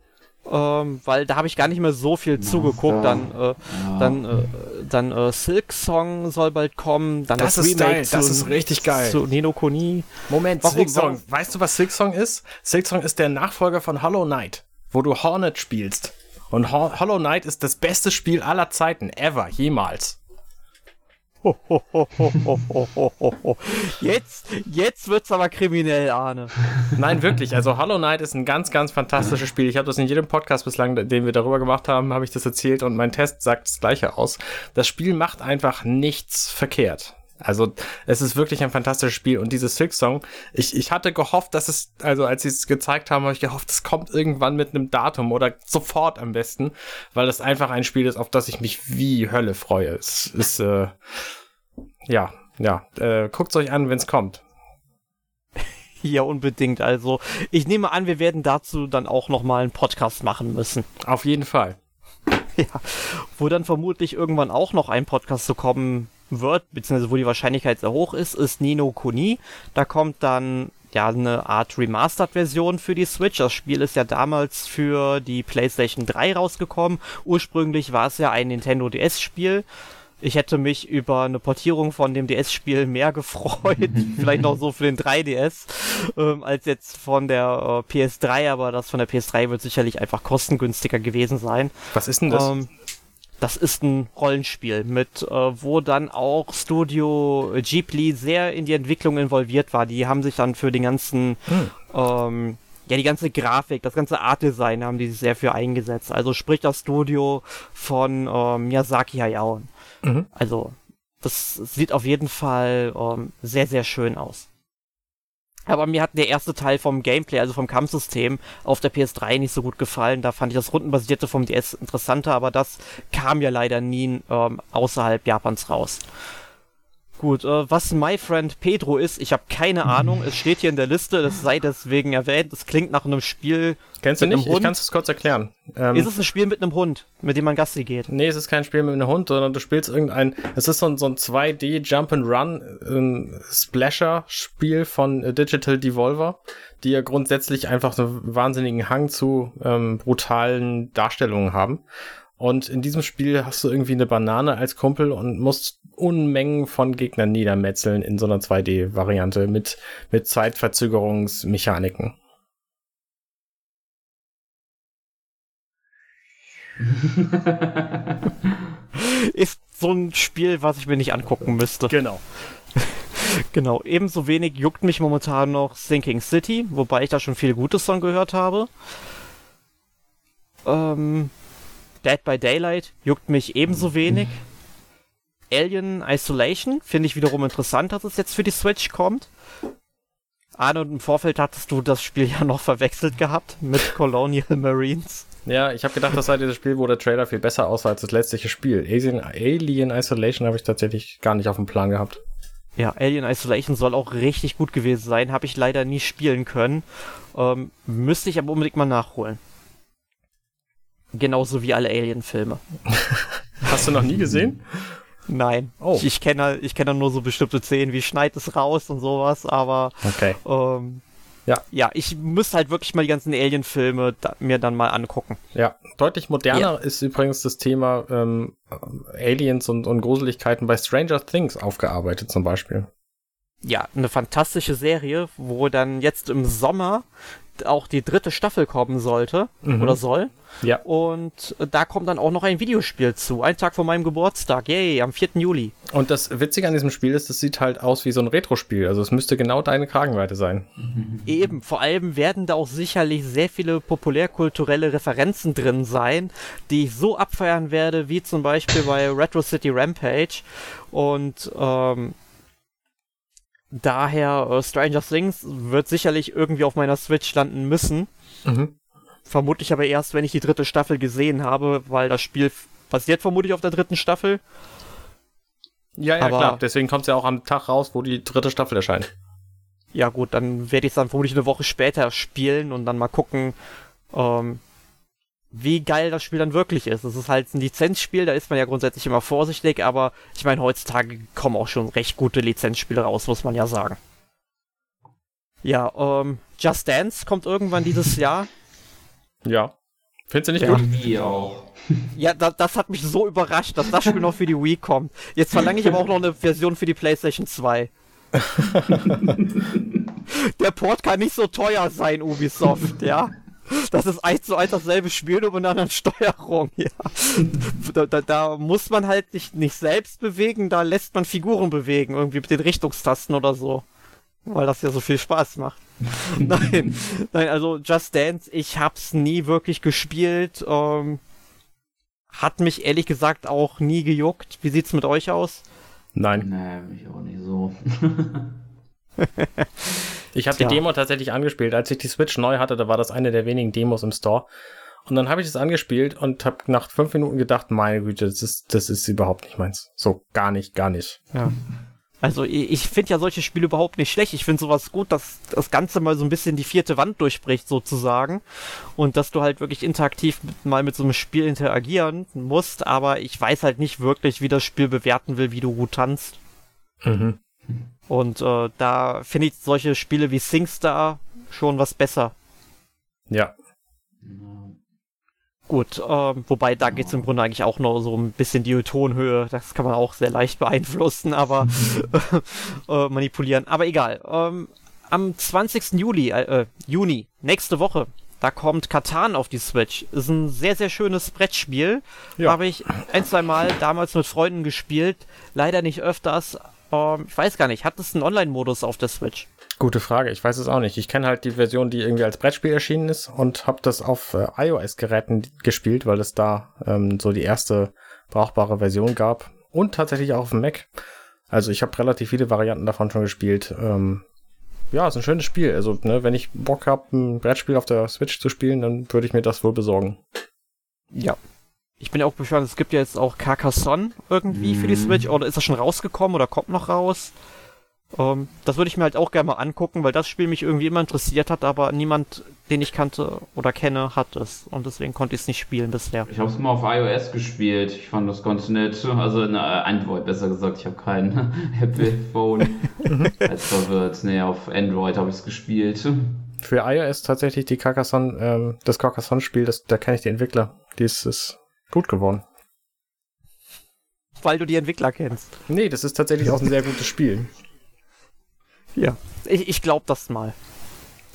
ähm, weil da habe ich gar nicht mehr so viel Master. zugeguckt. Dann, äh, ja. dann, äh, dann äh, Silk Song soll bald kommen. Dann das, das ist Remake geil. Zu, das ist richtig geil. Zu Nino Kuni. Moment, warum, Silk Song. Weißt du, was Silk Song ist? Silk Song ist der Nachfolger von Hollow Knight, wo du Hornet spielst. Und Ho Hollow Knight ist das beste Spiel aller Zeiten, ever, jemals. Jetzt, jetzt wird's aber kriminell, Arne. Nein, wirklich. Also Hollow Knight ist ein ganz, ganz fantastisches Spiel. Ich habe das in jedem Podcast bislang, den wir darüber gemacht haben, habe ich das erzählt und mein Test sagt das Gleiche aus. Das Spiel macht einfach nichts verkehrt. Also es ist wirklich ein fantastisches Spiel und dieses Silk Song, ich, ich hatte gehofft, dass es, also als sie es gezeigt haben, habe ich gehofft, es kommt irgendwann mit einem Datum oder sofort am besten, weil es einfach ein Spiel ist, auf das ich mich wie Hölle freue. Es ist, äh, ja, ja, äh, guckt euch an, wenn es kommt. Ja, unbedingt. Also, ich nehme an, wir werden dazu dann auch nochmal einen Podcast machen müssen. Auf jeden Fall. ja, wo dann vermutlich irgendwann auch noch ein Podcast zu kommen wird, beziehungsweise wo die Wahrscheinlichkeit sehr hoch ist, ist Nino Kuni. Da kommt dann ja eine Art Remastered-Version für die Switch. Das Spiel ist ja damals für die PlayStation 3 rausgekommen. Ursprünglich war es ja ein Nintendo DS-Spiel ich hätte mich über eine Portierung von dem DS-Spiel mehr gefreut, vielleicht noch so für den 3DS, ähm, als jetzt von der äh, PS3, aber das von der PS3 wird sicherlich einfach kostengünstiger gewesen sein. Was ist denn das? Ähm, das ist ein Rollenspiel mit, äh, wo dann auch Studio Ghibli sehr in die Entwicklung involviert war. Die haben sich dann für den ganzen, hm. ähm, ja, die ganze Grafik, das ganze Artdesign haben die sich sehr für eingesetzt. Also sprich das Studio von ähm, Miyazaki Hayao. Mhm. Also, das sieht auf jeden Fall ähm, sehr, sehr schön aus. Aber mir hat der erste Teil vom Gameplay, also vom Kampfsystem, auf der PS3 nicht so gut gefallen. Da fand ich das rundenbasierte vom DS interessanter, aber das kam ja leider nie ähm, außerhalb Japans raus. Gut, äh, was My Friend Pedro ist, ich habe keine Ahnung. Es steht hier in der Liste, es sei deswegen erwähnt. Es klingt nach einem Spiel. Kennst du nicht? Ich kann es kurz erklären. Ähm, ist es ein Spiel mit einem Hund, mit dem man Gassi geht? Nee, es ist kein Spiel mit einem Hund, sondern du spielst irgendein. Es ist so ein, so ein 2D Jump and Run ähm, Splasher-Spiel von äh, Digital Devolver, die ja grundsätzlich einfach so einen wahnsinnigen Hang zu ähm, brutalen Darstellungen haben. Und in diesem Spiel hast du irgendwie eine Banane als Kumpel und musst Unmengen von Gegnern niedermetzeln in so einer 2D-Variante mit, mit Zeitverzögerungsmechaniken. Ist so ein Spiel, was ich mir nicht angucken müsste. Genau. genau. Ebenso wenig juckt mich momentan noch Sinking City, wobei ich da schon viel Gutes von gehört habe. Ähm, Dead by Daylight juckt mich ebenso wenig. Alien Isolation finde ich wiederum interessant, dass es jetzt für die Switch kommt. Arne, im Vorfeld hattest du das Spiel ja noch verwechselt gehabt mit Colonial Marines. Ja, ich habe gedacht, das sei dieses Spiel, wo der Trailer viel besser aussah als das letztliche Spiel. Alien, Alien Isolation habe ich tatsächlich gar nicht auf dem Plan gehabt. Ja, Alien Isolation soll auch richtig gut gewesen sein. Habe ich leider nie spielen können. Ähm, müsste ich aber unbedingt mal nachholen. Genauso wie alle Alien-Filme. Hast du noch nie gesehen? Nein. Oh. Ich, ich kenne ich kenn nur so bestimmte Szenen wie Schneid es raus und sowas, aber okay. ähm, ja. ja, ich müsste halt wirklich mal die ganzen Alien-Filme da, mir dann mal angucken. Ja, deutlich moderner ja. ist übrigens das Thema ähm, Aliens und, und Gruseligkeiten bei Stranger Things aufgearbeitet zum Beispiel. Ja, eine fantastische Serie, wo dann jetzt im Sommer auch die dritte Staffel kommen sollte mhm. oder soll. Ja. Und da kommt dann auch noch ein Videospiel zu. Ein Tag vor meinem Geburtstag. Yay, am 4. Juli. Und das Witzige an diesem Spiel ist, es sieht halt aus wie so ein Retro-Spiel. Also es müsste genau deine Kragenweite sein. Eben, vor allem werden da auch sicherlich sehr viele populärkulturelle Referenzen drin sein, die ich so abfeiern werde, wie zum Beispiel bei Retro City Rampage. Und ähm, daher äh, Stranger Things wird sicherlich irgendwie auf meiner Switch landen müssen. Mhm. Vermutlich aber erst, wenn ich die dritte Staffel gesehen habe, weil das Spiel basiert vermutlich auf der dritten Staffel. Ja, ja, aber, klar. Deswegen kommt es ja auch am Tag raus, wo die dritte Staffel erscheint. Ja, gut, dann werde ich es dann vermutlich eine Woche später spielen und dann mal gucken, ähm, wie geil das Spiel dann wirklich ist. Es ist halt ein Lizenzspiel, da ist man ja grundsätzlich immer vorsichtig, aber ich meine, heutzutage kommen auch schon recht gute Lizenzspiele raus, muss man ja sagen. Ja, ähm, Just Dance kommt irgendwann dieses Jahr. Ja. Findest du nicht ja. gut? Wii auch. Ja, da, das hat mich so überrascht, dass das Spiel noch für die Wii kommt. Jetzt verlange ich aber auch noch eine Version für die PlayStation 2. Der Port kann nicht so teuer sein, Ubisoft, ja. Das ist eins zu eins dasselbe Spiel, nur mit einer anderen Steuerung, ja. Da, da, da, muss man halt nicht, nicht selbst bewegen, da lässt man Figuren bewegen, irgendwie mit den Richtungstasten oder so. Weil das ja so viel Spaß macht. nein, nein, also Just Dance, ich hab's nie wirklich gespielt. Ähm, hat mich ehrlich gesagt auch nie gejuckt. Wie sieht's mit euch aus? Nein. Nee, mich auch nicht so. ich habe die Demo tatsächlich angespielt. Als ich die Switch neu hatte, da war das eine der wenigen Demos im Store. Und dann habe ich das angespielt und habe nach fünf Minuten gedacht, meine Güte, das ist, das ist überhaupt nicht meins. So, gar nicht, gar nicht. Ja. Also ich finde ja solche Spiele überhaupt nicht schlecht. Ich finde sowas gut, dass das Ganze mal so ein bisschen die vierte Wand durchbricht sozusagen und dass du halt wirklich interaktiv mit, mal mit so einem Spiel interagieren musst, aber ich weiß halt nicht wirklich, wie das Spiel bewerten will, wie du gut tanzt. Mhm. Und äh, da finde ich solche Spiele wie SingStar schon was besser. Ja, Gut, ähm, wobei da geht es im Grunde eigentlich auch nur so ein bisschen die Tonhöhe. Das kann man auch sehr leicht beeinflussen, aber äh, manipulieren. Aber egal. Ähm, am 20. Juli, äh, Juni, nächste Woche, da kommt Katan auf die Switch. Ist ein sehr, sehr schönes Brettspiel. Ja. Habe ich ein, zwei Mal damals mit Freunden gespielt. Leider nicht öfters. Ähm, ich weiß gar nicht. Hat es einen Online-Modus auf der Switch? Gute Frage, ich weiß es auch nicht. Ich kenne halt die Version, die irgendwie als Brettspiel erschienen ist und habe das auf äh, iOS-Geräten gespielt, weil es da ähm, so die erste brauchbare Version gab und tatsächlich auch auf dem Mac. Also ich habe relativ viele Varianten davon schon gespielt. Ähm, ja, ist ein schönes Spiel. Also ne, wenn ich Bock habe, ein Brettspiel auf der Switch zu spielen, dann würde ich mir das wohl besorgen. Ja. Ich bin ja auch gespannt, es gibt ja jetzt auch Carcassonne irgendwie mm. für die mhm. Switch. Oder ist das schon rausgekommen oder kommt noch raus? Ähm, das würde ich mir halt auch gerne mal angucken, weil das Spiel mich irgendwie immer interessiert hat, aber niemand, den ich kannte oder kenne, hat es. Und deswegen konnte ich es nicht spielen bisher. Ich habe es mal auf iOS gespielt. Ich fand das ganz nett. Also in Android besser gesagt. Ich habe kein Apple-Phone. Als verwirrt. Nee, auf Android habe ich es gespielt. Für iOS tatsächlich die Carcassonne, ähm, das Carcassonne-Spiel, da kenne ich die Entwickler. Die ist, ist gut geworden. Weil du die Entwickler kennst. Nee, das ist tatsächlich auch ein sehr gutes Spiel. Ja, ich, ich glaube das mal.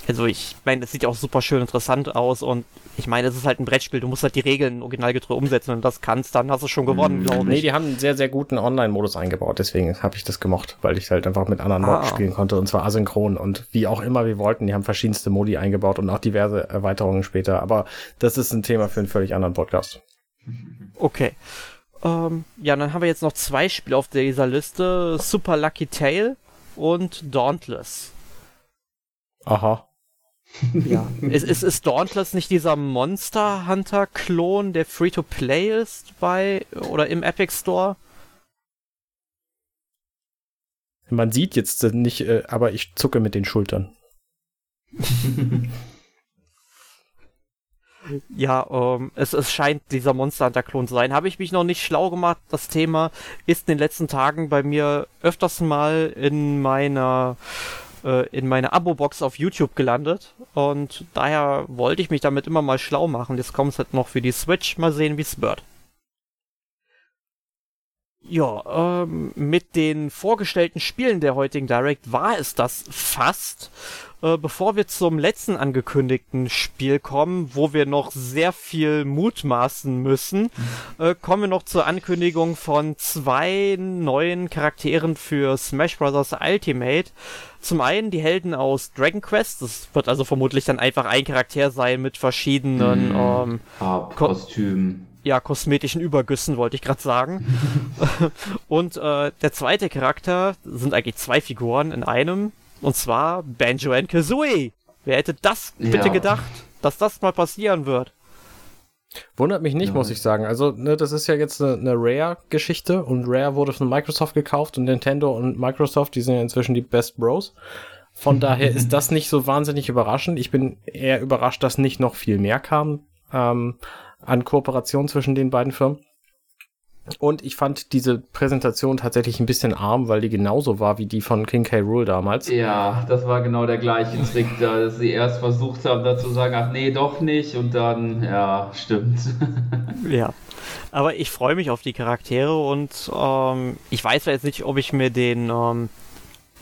Also ich meine, es sieht ja auch super schön interessant aus und ich meine, es ist halt ein Brettspiel, du musst halt die Regeln originalgetreu umsetzen und das kannst, dann hast du schon gewonnen, glaube ich. Nee, die haben einen sehr, sehr guten Online-Modus eingebaut, deswegen habe ich das gemocht, weil ich halt einfach mit anderen ah. Mods spielen konnte und zwar asynchron und wie auch immer wir wollten, die haben verschiedenste Modi eingebaut und auch diverse Erweiterungen später, aber das ist ein Thema für einen völlig anderen Podcast. Okay. Ähm, ja, dann haben wir jetzt noch zwei Spiele auf dieser Liste. Super Lucky Tale und Dauntless. Aha. Ja. ist, ist, ist Dauntless nicht dieser Monster Hunter-Klon, der Free-to-Play ist bei oder im Epic Store? Man sieht jetzt nicht, äh, aber ich zucke mit den Schultern. Ja, ähm, es, es scheint dieser Monster Hunter-Klon zu sein. Habe ich mich noch nicht schlau gemacht. Das Thema ist in den letzten Tagen bei mir öfters mal in meiner äh, in meiner Abo-Box auf YouTube gelandet und daher wollte ich mich damit immer mal schlau machen. Jetzt kommt es halt noch für die Switch. Mal sehen, wie es wird. Ja, ähm, mit den vorgestellten Spielen der heutigen Direct war es das fast. Äh, bevor wir zum letzten angekündigten Spiel kommen, wo wir noch sehr viel mutmaßen müssen, äh, kommen wir noch zur Ankündigung von zwei neuen Charakteren für Smash Bros. Ultimate. Zum einen die Helden aus Dragon Quest, das wird also vermutlich dann einfach ein Charakter sein mit verschiedenen mm, ähm, Kostümen ja, kosmetischen Übergüssen, wollte ich gerade sagen. und äh, der zweite Charakter sind eigentlich zwei Figuren in einem. Und zwar Banjo and Kazooie. Wer hätte das bitte ja. gedacht, dass das mal passieren wird? Wundert mich nicht, ja. muss ich sagen. Also, ne, das ist ja jetzt eine, eine Rare-Geschichte und Rare wurde von Microsoft gekauft und Nintendo und Microsoft, die sind ja inzwischen die Best Bros. Von daher ist das nicht so wahnsinnig überraschend. Ich bin eher überrascht, dass nicht noch viel mehr kam. Ähm, an Kooperation zwischen den beiden Firmen. Und ich fand diese Präsentation tatsächlich ein bisschen arm, weil die genauso war wie die von King K. Rule damals. Ja, das war genau der gleiche Trick, da dass sie erst versucht haben, da zu sagen, ach nee, doch nicht, und dann, ja, stimmt. ja. Aber ich freue mich auf die Charaktere und ähm, ich weiß jetzt nicht, ob ich mir den, ähm,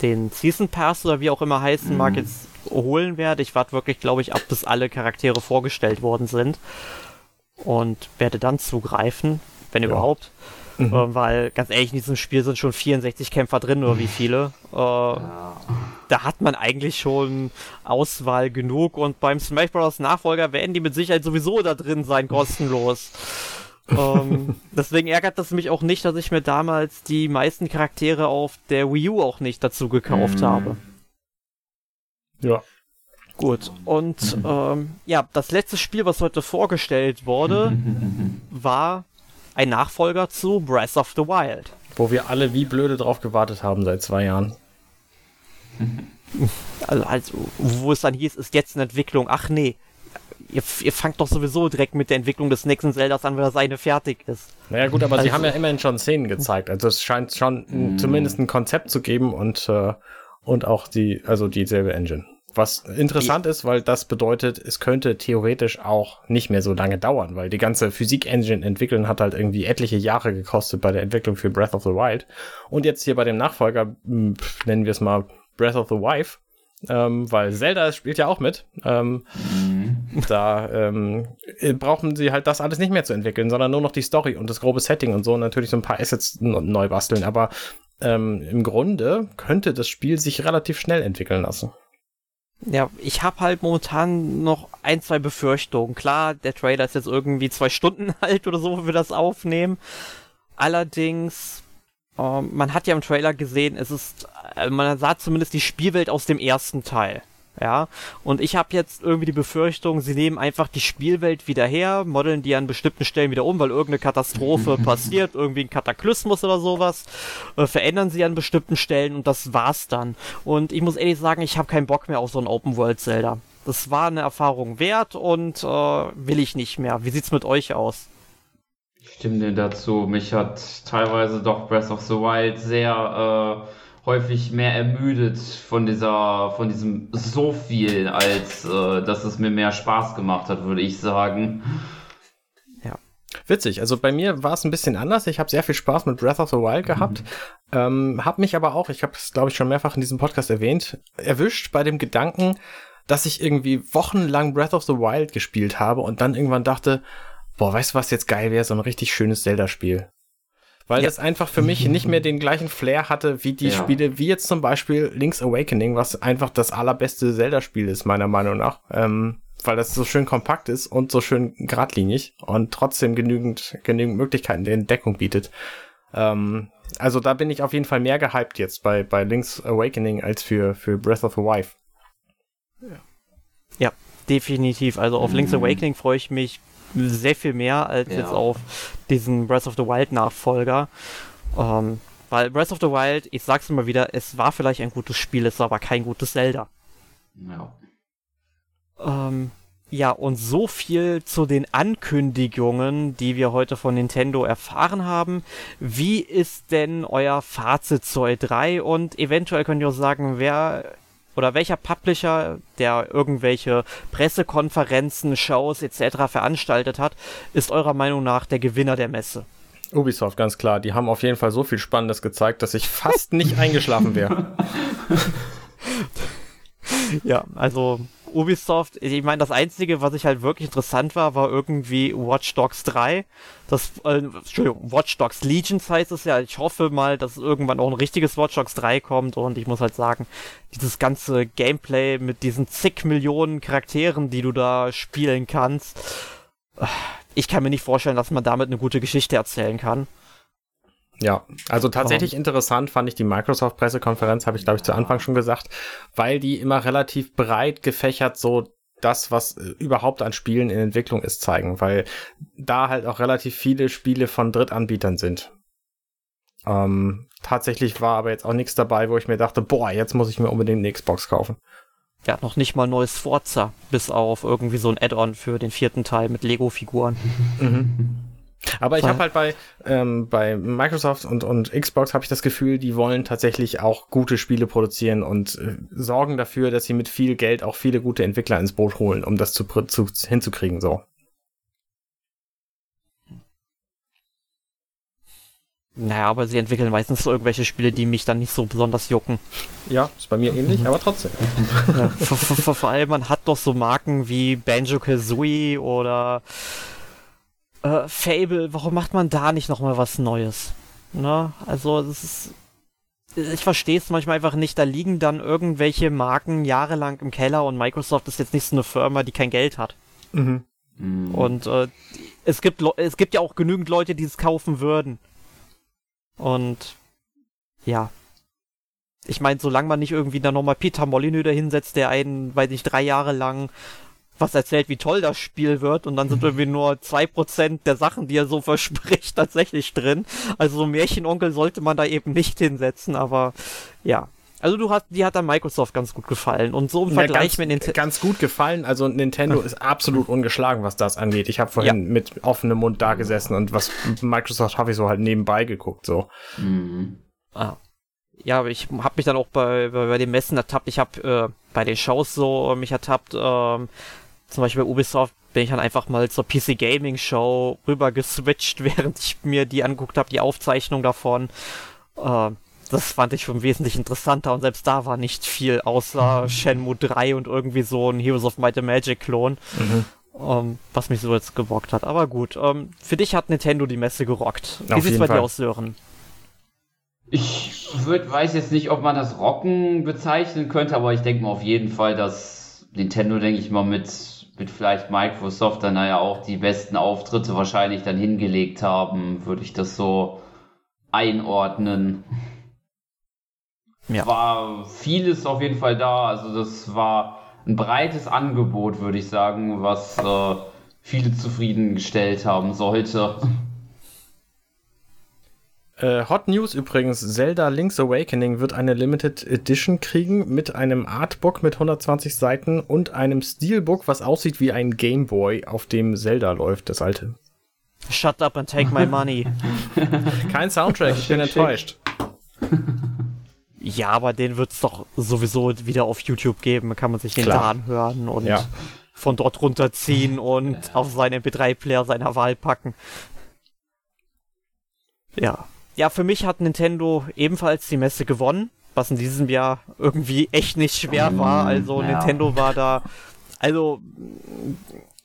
den Season Pass oder wie auch immer heißen mag, mhm. jetzt holen werde. Ich warte wirklich, glaube ich, ab, bis alle Charaktere vorgestellt worden sind und werde dann zugreifen, wenn ja. überhaupt. Mhm. Äh, weil, ganz ehrlich, in diesem Spiel sind schon 64 Kämpfer drin oder wie viele. Äh, ja. Da hat man eigentlich schon Auswahl genug und beim Smash Bros. Nachfolger werden die mit Sicherheit sowieso da drin sein, kostenlos. ähm, deswegen ärgert das mich auch nicht, dass ich mir damals die meisten Charaktere auf der Wii U auch nicht dazu gekauft mhm. habe. Ja. Gut, und ähm, ja, das letzte Spiel, was heute vorgestellt wurde, war ein Nachfolger zu Breath of the Wild. Wo wir alle wie blöde drauf gewartet haben seit zwei Jahren. Also, also wo es dann hieß, ist jetzt in Entwicklung. Ach nee, ihr, ihr fangt doch sowieso direkt mit der Entwicklung des nächsten Zeldas an, wenn das eine fertig ist. Naja gut, aber also, sie haben ja immerhin schon Szenen gezeigt. Also es scheint schon mm. zumindest ein Konzept zu geben und, äh, und auch die, also dieselbe Engine. Was interessant ist, weil das bedeutet, es könnte theoretisch auch nicht mehr so lange dauern, weil die ganze Physik-Engine entwickeln hat halt irgendwie etliche Jahre gekostet bei der Entwicklung für Breath of the Wild. Und jetzt hier bei dem Nachfolger, hm, nennen wir es mal Breath of the Wife, ähm, weil Zelda spielt ja auch mit. Ähm, mhm. Da ähm, brauchen sie halt das alles nicht mehr zu entwickeln, sondern nur noch die Story und das grobe Setting und so und natürlich so ein paar Assets neu basteln. Aber ähm, im Grunde könnte das Spiel sich relativ schnell entwickeln lassen. Ja, ich habe halt momentan noch ein, zwei Befürchtungen. Klar, der Trailer ist jetzt irgendwie zwei Stunden alt oder so, wo wir das aufnehmen. Allerdings, äh, man hat ja im Trailer gesehen, es ist, äh, man sah zumindest die Spielwelt aus dem ersten Teil. Ja, und ich habe jetzt irgendwie die Befürchtung, sie nehmen einfach die Spielwelt wieder her, modeln die an bestimmten Stellen wieder um, weil irgendeine Katastrophe passiert, irgendwie ein Kataklysmus oder sowas, äh, verändern sie an bestimmten Stellen und das war's dann. Und ich muss ehrlich sagen, ich habe keinen Bock mehr auf so ein Open World Zelda. Das war eine Erfahrung wert und äh, will ich nicht mehr. Wie sieht's mit euch aus? Ich stimme dir dazu. Mich hat teilweise doch Breath of the Wild sehr äh häufig mehr ermüdet von dieser, von diesem so viel, als äh, dass es mir mehr Spaß gemacht hat, würde ich sagen. Ja. Witzig, also bei mir war es ein bisschen anders. Ich habe sehr viel Spaß mit Breath of the Wild gehabt. Mhm. Ähm, habe mich aber auch, ich habe es glaube ich schon mehrfach in diesem Podcast erwähnt, erwischt bei dem Gedanken, dass ich irgendwie wochenlang Breath of the Wild gespielt habe und dann irgendwann dachte, boah, weißt du, was jetzt geil wäre? So ein richtig schönes Zelda-Spiel weil ja. das einfach für mich nicht mehr den gleichen Flair hatte wie die ja. Spiele, wie jetzt zum Beispiel Link's Awakening, was einfach das allerbeste Zelda-Spiel ist, meiner Meinung nach. Ähm, weil das so schön kompakt ist und so schön geradlinig und trotzdem genügend, genügend Möglichkeiten der Entdeckung bietet. Ähm, also da bin ich auf jeden Fall mehr gehypt jetzt bei, bei Link's Awakening als für, für Breath of the Wife. Ja, ja definitiv. Also auf mhm. Link's Awakening freue ich mich sehr viel mehr als ja. jetzt auf diesen Breath of the Wild Nachfolger. Ähm, Weil Breath of the Wild, ich sag's immer wieder, es war vielleicht ein gutes Spiel, es war aber kein gutes Zelda. Ja. Ähm, ja, und so viel zu den Ankündigungen, die wir heute von Nintendo erfahren haben. Wie ist denn euer Fazit zur E3? Und eventuell könnt ihr auch sagen, wer oder welcher Publisher, der irgendwelche Pressekonferenzen, Shows etc. veranstaltet hat, ist eurer Meinung nach der Gewinner der Messe? Ubisoft, ganz klar. Die haben auf jeden Fall so viel Spannendes gezeigt, dass ich fast nicht eingeschlafen wäre. ja, also Ubisoft, ich meine, das Einzige, was ich halt wirklich interessant war, war irgendwie Watch Dogs 3. Das, äh, Entschuldigung, Watch Dogs Legions heißt es ja. Ich hoffe mal, dass irgendwann auch ein richtiges Watch Dogs 3 kommt und ich muss halt sagen, dieses ganze Gameplay mit diesen zig Millionen Charakteren, die du da spielen kannst, ich kann mir nicht vorstellen, dass man damit eine gute Geschichte erzählen kann. Ja, also tatsächlich Warum? interessant fand ich die Microsoft-Pressekonferenz, habe ich glaube ich zu Anfang schon gesagt, weil die immer relativ breit gefächert so das, was äh, überhaupt an Spielen in Entwicklung ist, zeigen, weil da halt auch relativ viele Spiele von Drittanbietern sind. Ähm, tatsächlich war aber jetzt auch nichts dabei, wo ich mir dachte, boah, jetzt muss ich mir unbedingt eine Xbox kaufen. Ja, noch nicht mal neues Forza, bis auf irgendwie so ein Add-on für den vierten Teil mit Lego-Figuren. Mhm. Aber ich habe halt bei, ähm, bei Microsoft und, und Xbox habe ich das Gefühl, die wollen tatsächlich auch gute Spiele produzieren und äh, sorgen dafür, dass sie mit viel Geld auch viele gute Entwickler ins Boot holen, um das zu, zu hinzukriegen, so. Naja, aber sie entwickeln meistens so irgendwelche Spiele, die mich dann nicht so besonders jucken. Ja, ist bei mir ähnlich, aber trotzdem. Ja, vor, vor, vor, allem, man hat doch so Marken wie Banjo Kazooie oder äh, Fable, warum macht man da nicht nochmal was Neues? Ne? Also, das ist. Ich verstehe es manchmal einfach nicht. Da liegen dann irgendwelche Marken jahrelang im Keller und Microsoft ist jetzt nicht so eine Firma, die kein Geld hat. Mhm. mhm. Und äh, es, gibt es gibt ja auch genügend Leute, die es kaufen würden. Und ja. Ich meine, solange man nicht irgendwie da nochmal Peter Molyneux dahinsetzt, der einen, weiß ich, drei Jahre lang was erzählt, wie toll das Spiel wird und dann sind irgendwie nur zwei Prozent der Sachen, die er so verspricht, tatsächlich drin. Also so Märchenonkel sollte man da eben nicht hinsetzen, aber ja. Also du hast, die hat dann Microsoft ganz gut gefallen und so im ja, Vergleich ganz, mit Nintendo. Ganz gut gefallen, also Nintendo ist absolut ungeschlagen, was das angeht. Ich habe vorhin ja. mit offenem Mund da gesessen und was Microsoft habe ich so halt nebenbei geguckt, so. Mhm. Ah. Ja, aber ich habe mich dann auch bei, bei, bei den Messen ertappt. Ich habe äh, bei den Shows so mich ertappt, ähm, zum Beispiel bei Ubisoft bin ich dann einfach mal zur PC Gaming Show rüber geswitcht, während ich mir die angeguckt habe, die Aufzeichnung davon. Äh, das fand ich schon wesentlich interessanter und selbst da war nicht viel außer mhm. Shenmue 3 und irgendwie so ein Heroes of Might and Magic Klon. Mhm. Ähm, was mich so jetzt gebockt hat. Aber gut, ähm, für dich hat Nintendo die Messe gerockt. Wie sieht's bei Fall. dir aus, Sören? Ich würd, weiß jetzt nicht, ob man das Rocken bezeichnen könnte, aber ich denke mal auf jeden Fall, dass Nintendo, denke ich mal, mit mit vielleicht Microsoft dann ja auch die besten Auftritte wahrscheinlich dann hingelegt haben, würde ich das so einordnen. Ja. War vieles auf jeden Fall da, also das war ein breites Angebot, würde ich sagen, was äh, viele zufriedengestellt haben sollte. Äh, Hot News übrigens, Zelda Link's Awakening wird eine Limited Edition kriegen mit einem Artbook mit 120 Seiten und einem Steelbook, was aussieht wie ein Game Boy, auf dem Zelda läuft, das alte. Shut up and take my money. Kein Soundtrack, ich bin enttäuscht. Ja, aber den wird es doch sowieso wieder auf YouTube geben, kann man sich den da anhören und ja. von dort runterziehen und auf seinen MP3-Player seiner Wahl packen. Ja. Ja, für mich hat Nintendo ebenfalls die Messe gewonnen, was in diesem Jahr irgendwie echt nicht schwer mm, war. Also ja. Nintendo war da, also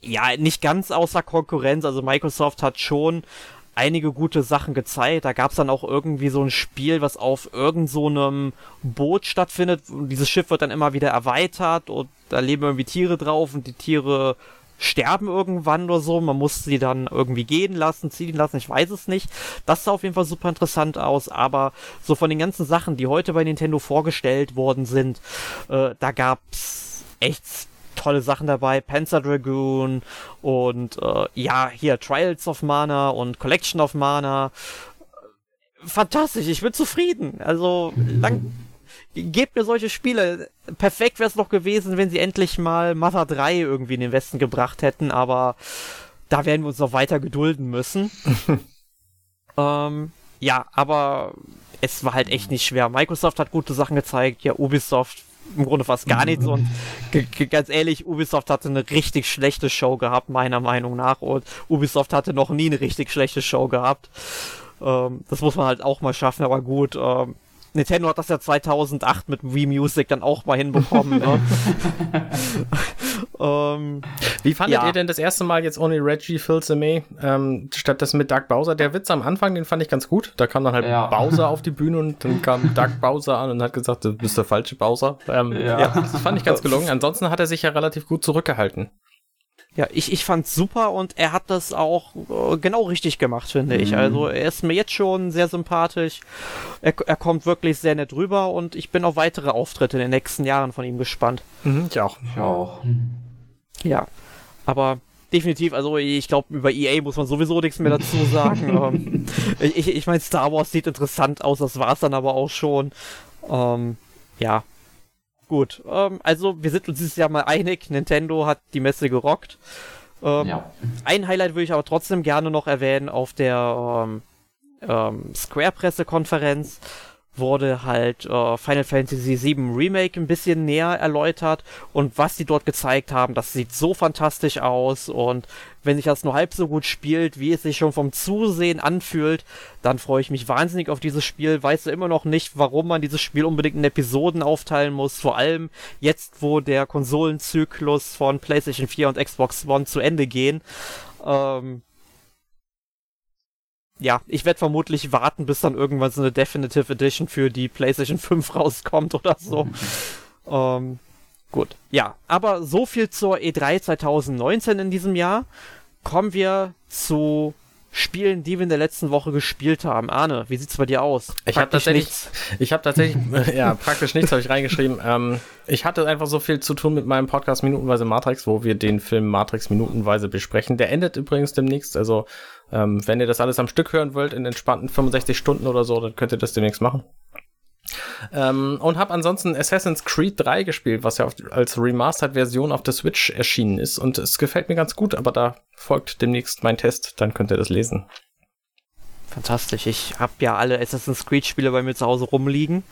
ja, nicht ganz außer Konkurrenz. Also Microsoft hat schon einige gute Sachen gezeigt. Da gab es dann auch irgendwie so ein Spiel, was auf irgendeinem so Boot stattfindet. Und dieses Schiff wird dann immer wieder erweitert und da leben irgendwie Tiere drauf und die Tiere sterben irgendwann oder so. Man muss sie dann irgendwie gehen lassen, ziehen lassen, ich weiß es nicht. Das sah auf jeden Fall super interessant aus, aber so von den ganzen Sachen, die heute bei Nintendo vorgestellt worden sind, äh, da gab's echt tolle Sachen dabei. Panzer Dragoon und äh, ja, hier Trials of Mana und Collection of Mana fantastisch, ich bin zufrieden. Also, lang, gebt mir solche Spiele. Perfekt wäre es noch gewesen, wenn sie endlich mal Mother 3 irgendwie in den Westen gebracht hätten, aber da werden wir uns noch weiter gedulden müssen. ähm, ja, aber es war halt echt nicht schwer. Microsoft hat gute Sachen gezeigt, ja, Ubisoft im Grunde fast gar nichts und ganz ehrlich, Ubisoft hatte eine richtig schlechte Show gehabt, meiner Meinung nach und Ubisoft hatte noch nie eine richtig schlechte Show gehabt. Ähm, das muss man halt auch mal schaffen, aber gut, ähm, Nintendo hat das ja 2008 mit Wii Music dann auch mal hinbekommen. ne? ähm, Wie fandet ja. ihr denn das erste Mal jetzt ohne Reggie Fils-Aimé ähm, stattdessen mit Doug Bowser? Der Witz am Anfang, den fand ich ganz gut. Da kam dann halt ja. Bowser auf die Bühne und dann kam Doug Bowser an und hat gesagt, du bist der falsche Bowser. Ähm, ja. ja, das fand ich ganz gelungen. Ansonsten hat er sich ja relativ gut zurückgehalten. Ja, ich, ich fand's super und er hat das auch äh, genau richtig gemacht, finde mhm. ich. Also er ist mir jetzt schon sehr sympathisch. Er, er kommt wirklich sehr nett rüber und ich bin auf weitere Auftritte in den nächsten Jahren von ihm gespannt. Mhm, ich auch. Ich auch. Ja, aber definitiv, also ich glaube, über EA muss man sowieso nichts mehr dazu sagen. ähm, ich ich meine, Star Wars sieht interessant aus, das war's dann aber auch schon. Ähm, ja, Gut, ähm, also wir sind uns dieses Jahr mal einig, Nintendo hat die Messe gerockt. Ähm, ja. Ein Highlight würde ich aber trotzdem gerne noch erwähnen auf der ähm, ähm, Square-Pressekonferenz wurde halt äh, Final Fantasy VII Remake ein bisschen näher erläutert und was sie dort gezeigt haben, das sieht so fantastisch aus und wenn sich das nur halb so gut spielt, wie es sich schon vom Zusehen anfühlt, dann freue ich mich wahnsinnig auf dieses Spiel. Weiß immer noch nicht, warum man dieses Spiel unbedingt in Episoden aufteilen muss. Vor allem jetzt, wo der Konsolenzyklus von PlayStation 4 und Xbox One zu Ende gehen. Ähm, ja, ich werde vermutlich warten, bis dann irgendwann so eine Definitive Edition für die PlayStation 5 rauskommt oder so. ähm, gut. Ja, aber so viel zur E3 2019 in diesem Jahr. Kommen wir zu Spielen, die wir in der letzten Woche gespielt haben. Arne, wie sieht's bei dir aus? Ich habe tatsächlich, nichts. ich habe tatsächlich, ja, praktisch nichts habe ich reingeschrieben. Ähm, ich hatte einfach so viel zu tun mit meinem Podcast Minutenweise Matrix, wo wir den Film Matrix minutenweise besprechen. Der endet übrigens demnächst, also ähm, wenn ihr das alles am Stück hören wollt, in entspannten 65 Stunden oder so, dann könnt ihr das demnächst machen. Ähm, und habe ansonsten Assassin's Creed 3 gespielt, was ja auf, als Remastered-Version auf der Switch erschienen ist. Und es gefällt mir ganz gut, aber da folgt demnächst mein Test, dann könnt ihr das lesen. Fantastisch. Ich habe ja alle Assassin's Creed-Spiele bei mir zu Hause rumliegen.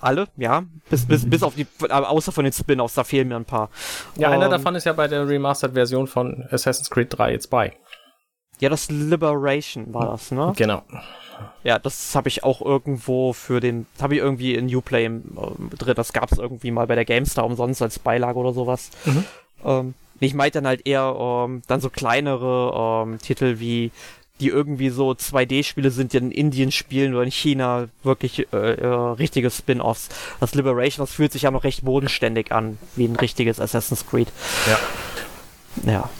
Alle, ja. Bis, bis, bis auf die, außer von den Spin-offs, da fehlen mir ein paar. Ja, um, einer ähm, davon ist ja bei der Remastered-Version von Assassin's Creed 3 jetzt bei. Ja, das Liberation war das, ne? Genau. Ja, das habe ich auch irgendwo für den, habe ich irgendwie in Uplay äh, drin. Das gab es irgendwie mal bei der GameStar umsonst als Beilage oder sowas. Mhm. Ähm, ich meinte dann halt eher ähm, dann so kleinere ähm, Titel wie die irgendwie so 2D-Spiele sind, die in Indien spielen oder in China wirklich äh, äh, richtige Spin-offs. Das Liberation, das fühlt sich ja noch recht bodenständig an, wie ein richtiges Assassin's Creed. Ja. Ja.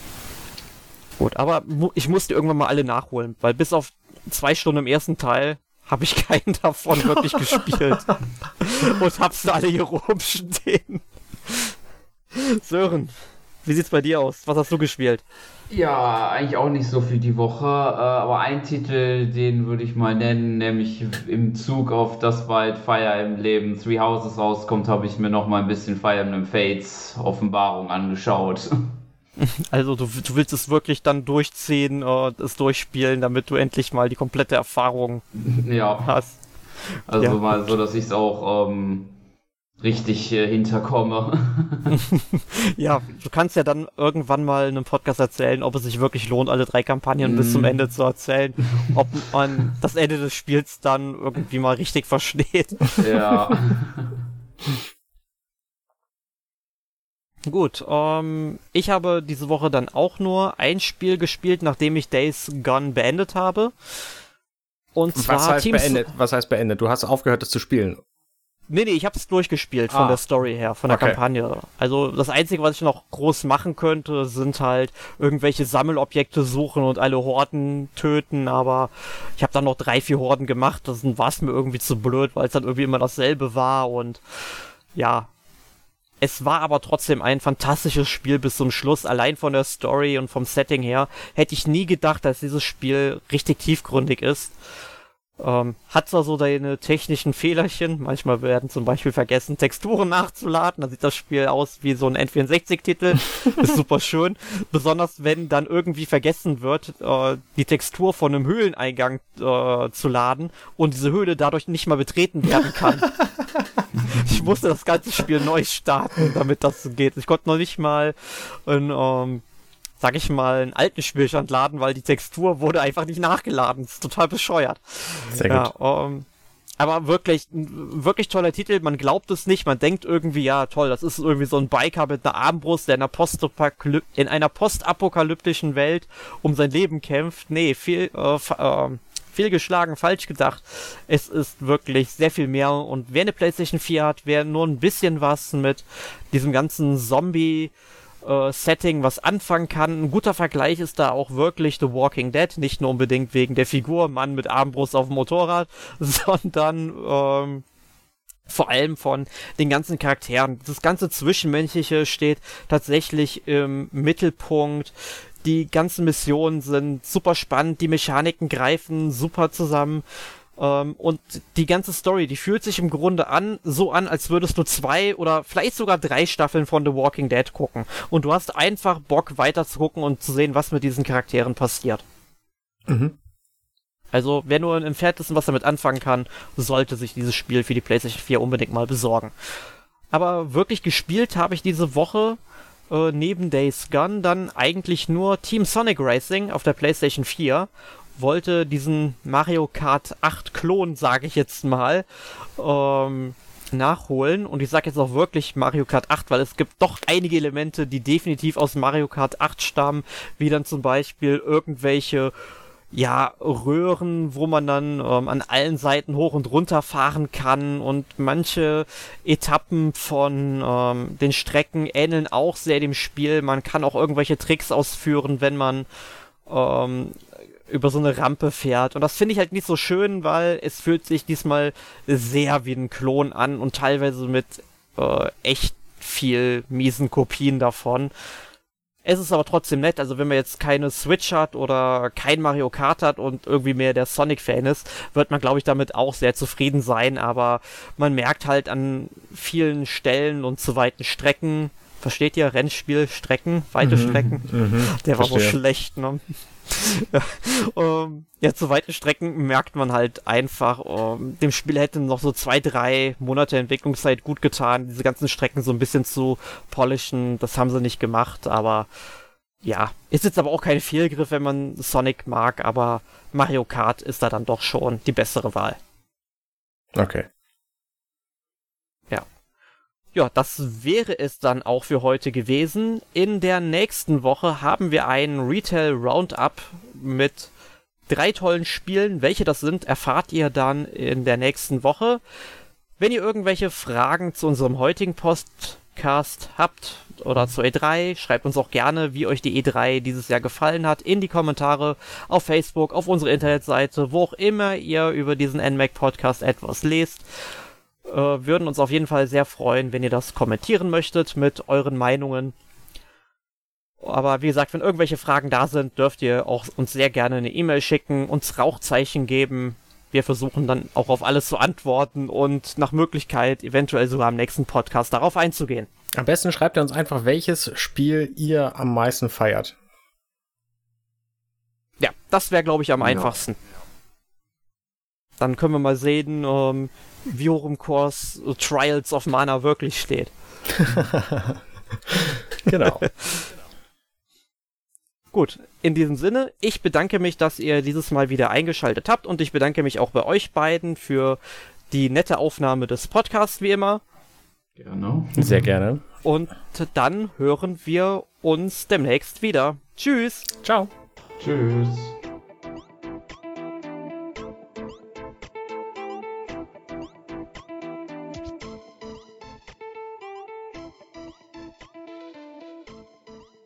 Gut, aber mu ich musste irgendwann mal alle nachholen, weil bis auf zwei Stunden im ersten Teil habe ich keinen davon wirklich gespielt. Und hab's alle hier rumstehen. Sören, wie sieht's bei dir aus? Was hast du gespielt? Ja, eigentlich auch nicht so viel die Woche, äh, aber ein Titel, den würde ich mal nennen, nämlich im Zug auf das bald Fire Emblem Three Houses rauskommt, habe ich mir noch mal ein bisschen Fire Emblem Fates Offenbarung angeschaut. Also du, du willst es wirklich dann durchziehen, äh, es durchspielen, damit du endlich mal die komplette Erfahrung ja. hast. Also ja. mal so, dass ich es auch ähm, richtig äh, hinterkomme. ja, du kannst ja dann irgendwann mal in einem Podcast erzählen, ob es sich wirklich lohnt, alle drei Kampagnen mm. bis zum mhm. Ende zu erzählen, ob man das Ende des Spiels dann irgendwie mal richtig versteht. Ja. Gut, ähm, ich habe diese Woche dann auch nur ein Spiel gespielt, nachdem ich Days Gone beendet habe. Und zwar Was heißt Teams beendet? Was heißt beendet? Du hast aufgehört, es zu spielen. Nee, nee, ich habe es durchgespielt von ah. der Story her, von der okay. Kampagne. Also das Einzige, was ich noch groß machen könnte, sind halt irgendwelche Sammelobjekte suchen und alle Horden töten, aber ich habe dann noch drei, vier Horden gemacht. Das war es mir irgendwie zu blöd, weil es dann irgendwie immer dasselbe war und ja, es war aber trotzdem ein fantastisches Spiel bis zum Schluss. Allein von der Story und vom Setting her hätte ich nie gedacht, dass dieses Spiel richtig tiefgründig ist. Ähm, hat zwar so seine technischen Fehlerchen, manchmal werden zum Beispiel vergessen, Texturen nachzuladen, dann sieht das Spiel aus wie so ein N64-Titel, ist super schön, besonders wenn dann irgendwie vergessen wird, äh, die Textur von einem Höhleneingang äh, zu laden und diese Höhle dadurch nicht mal betreten werden kann. ich musste das ganze Spiel neu starten, damit das geht. Ich konnte noch nicht mal ein ähm, sag ich mal, einen alten Spielstand laden, weil die Textur wurde einfach nicht nachgeladen. Das ist total bescheuert. Sehr gut. Ja, ähm, aber wirklich, wirklich toller Titel. Man glaubt es nicht. Man denkt irgendwie, ja, toll, das ist irgendwie so ein Biker mit einer Armbrust, der in einer, Postapokalyp in einer postapokalyptischen Welt um sein Leben kämpft. Nee, viel, äh, äh, viel geschlagen, falsch gedacht. Es ist wirklich sehr viel mehr. Und wer eine PlayStation 4 hat, wer nur ein bisschen was mit diesem ganzen Zombie- äh, Setting was anfangen kann. Ein guter Vergleich ist da auch wirklich The Walking Dead, nicht nur unbedingt wegen der Figur, Mann mit Armbrust auf dem Motorrad, sondern ähm, vor allem von den ganzen Charakteren. Das ganze Zwischenmenschliche steht tatsächlich im Mittelpunkt. Die ganzen Missionen sind super spannend, die Mechaniken greifen super zusammen. Ähm, und die ganze Story, die fühlt sich im Grunde an, so an, als würdest du zwei oder vielleicht sogar drei Staffeln von The Walking Dead gucken. Und du hast einfach Bock weiter zu gucken und zu sehen, was mit diesen Charakteren passiert. Mhm. Also, wer nur ein Entferntesten was damit anfangen kann, sollte sich dieses Spiel für die PlayStation 4 unbedingt mal besorgen. Aber wirklich gespielt habe ich diese Woche äh, neben Days Gone dann eigentlich nur Team Sonic Racing auf der PlayStation 4 wollte diesen Mario Kart 8 Klon, sage ich jetzt mal, ähm, nachholen. Und ich sage jetzt auch wirklich Mario Kart 8, weil es gibt doch einige Elemente, die definitiv aus Mario Kart 8 stammen, wie dann zum Beispiel irgendwelche ja, Röhren, wo man dann ähm, an allen Seiten hoch und runter fahren kann und manche Etappen von ähm, den Strecken ähneln auch sehr dem Spiel. Man kann auch irgendwelche Tricks ausführen, wenn man ähm, über so eine Rampe fährt. Und das finde ich halt nicht so schön, weil es fühlt sich diesmal sehr wie ein Klon an und teilweise mit äh, echt viel miesen Kopien davon. Es ist aber trotzdem nett, also wenn man jetzt keine Switch hat oder kein Mario Kart hat und irgendwie mehr der Sonic-Fan ist, wird man, glaube ich, damit auch sehr zufrieden sein, aber man merkt halt an vielen Stellen und zu weiten Strecken, versteht ihr, Rennspiel, Strecken, weite mhm, Strecken, mhm, der war verstehe. so schlecht, ne? Ja, um, ja, zu weiten Strecken merkt man halt einfach, um, dem Spiel hätte noch so zwei, drei Monate Entwicklungszeit gut getan, diese ganzen Strecken so ein bisschen zu polischen. Das haben sie nicht gemacht, aber ja, ist jetzt aber auch kein Fehlgriff, wenn man Sonic mag, aber Mario Kart ist da dann doch schon die bessere Wahl. Okay. Ja, das wäre es dann auch für heute gewesen. In der nächsten Woche haben wir ein Retail Roundup mit drei tollen Spielen. Welche das sind, erfahrt ihr dann in der nächsten Woche. Wenn ihr irgendwelche Fragen zu unserem heutigen Podcast habt oder zur E3, schreibt uns auch gerne, wie euch die E3 dieses Jahr gefallen hat, in die Kommentare auf Facebook, auf unsere Internetseite, wo auch immer ihr über diesen NMAC Podcast etwas lest äh, würden uns auf jeden Fall sehr freuen, wenn ihr das kommentieren möchtet mit euren Meinungen. Aber wie gesagt, wenn irgendwelche Fragen da sind, dürft ihr auch uns sehr gerne eine E-Mail schicken, uns Rauchzeichen geben. Wir versuchen dann auch auf alles zu antworten und nach Möglichkeit eventuell sogar am nächsten Podcast darauf einzugehen. Am besten schreibt ihr uns einfach, welches Spiel ihr am meisten feiert. Ja, das wäre, glaube ich, am ja. einfachsten. Dann können wir mal sehen, ähm, wie hoch im Kurs Trials of Mana wirklich steht. genau. Gut, in diesem Sinne, ich bedanke mich, dass ihr dieses Mal wieder eingeschaltet habt und ich bedanke mich auch bei euch beiden für die nette Aufnahme des Podcasts wie immer. Gerne. Sehr gerne. Und dann hören wir uns demnächst wieder. Tschüss. Ciao. Tschüss.